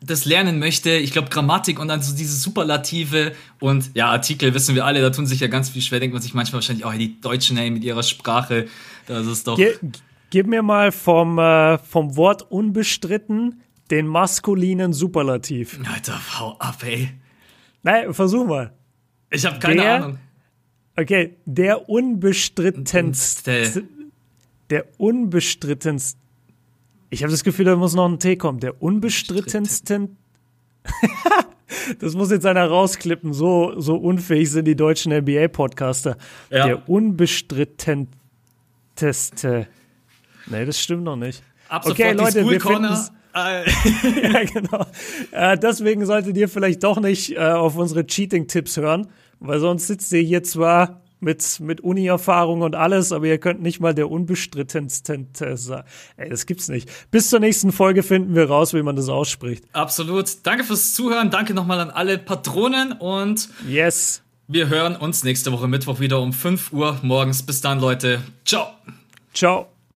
das lernen möchte, ich glaube Grammatik und dann so diese Superlative und ja, Artikel wissen wir alle, da tun sich ja ganz viel schwer, denkt man sich manchmal wahrscheinlich, oh, die Deutschen, ey, mit ihrer Sprache, das ist doch... Ge gib mir mal vom, äh, vom Wort unbestritten den maskulinen Superlativ. Alter, hau ab, ey. Nein, versuch mal. Ich habe keine der, Ahnung. Okay, der unbestrittenste... Der unbestrittenste ich habe das Gefühl, da muss noch ein T kommen. Der unbestrittensten. das muss jetzt einer rausklippen. So, so unfähig sind die deutschen NBA-Podcaster. Ja. Der unbestrittenteste. Nee, das stimmt noch nicht. Ab okay, Leute, wir Corner. ja, genau. Äh, deswegen solltet ihr vielleicht doch nicht äh, auf unsere Cheating-Tipps hören, weil sonst sitzt ihr hier zwar mit, mit Uni-Erfahrung und alles, aber ihr könnt nicht mal der unbestrittenste sein. Ey, das gibt's nicht. Bis zur nächsten Folge finden wir raus, wie man das ausspricht. Absolut. Danke fürs Zuhören. Danke nochmal an alle Patronen und yes. wir hören uns nächste Woche Mittwoch wieder um 5 Uhr morgens. Bis dann, Leute. Ciao. Ciao.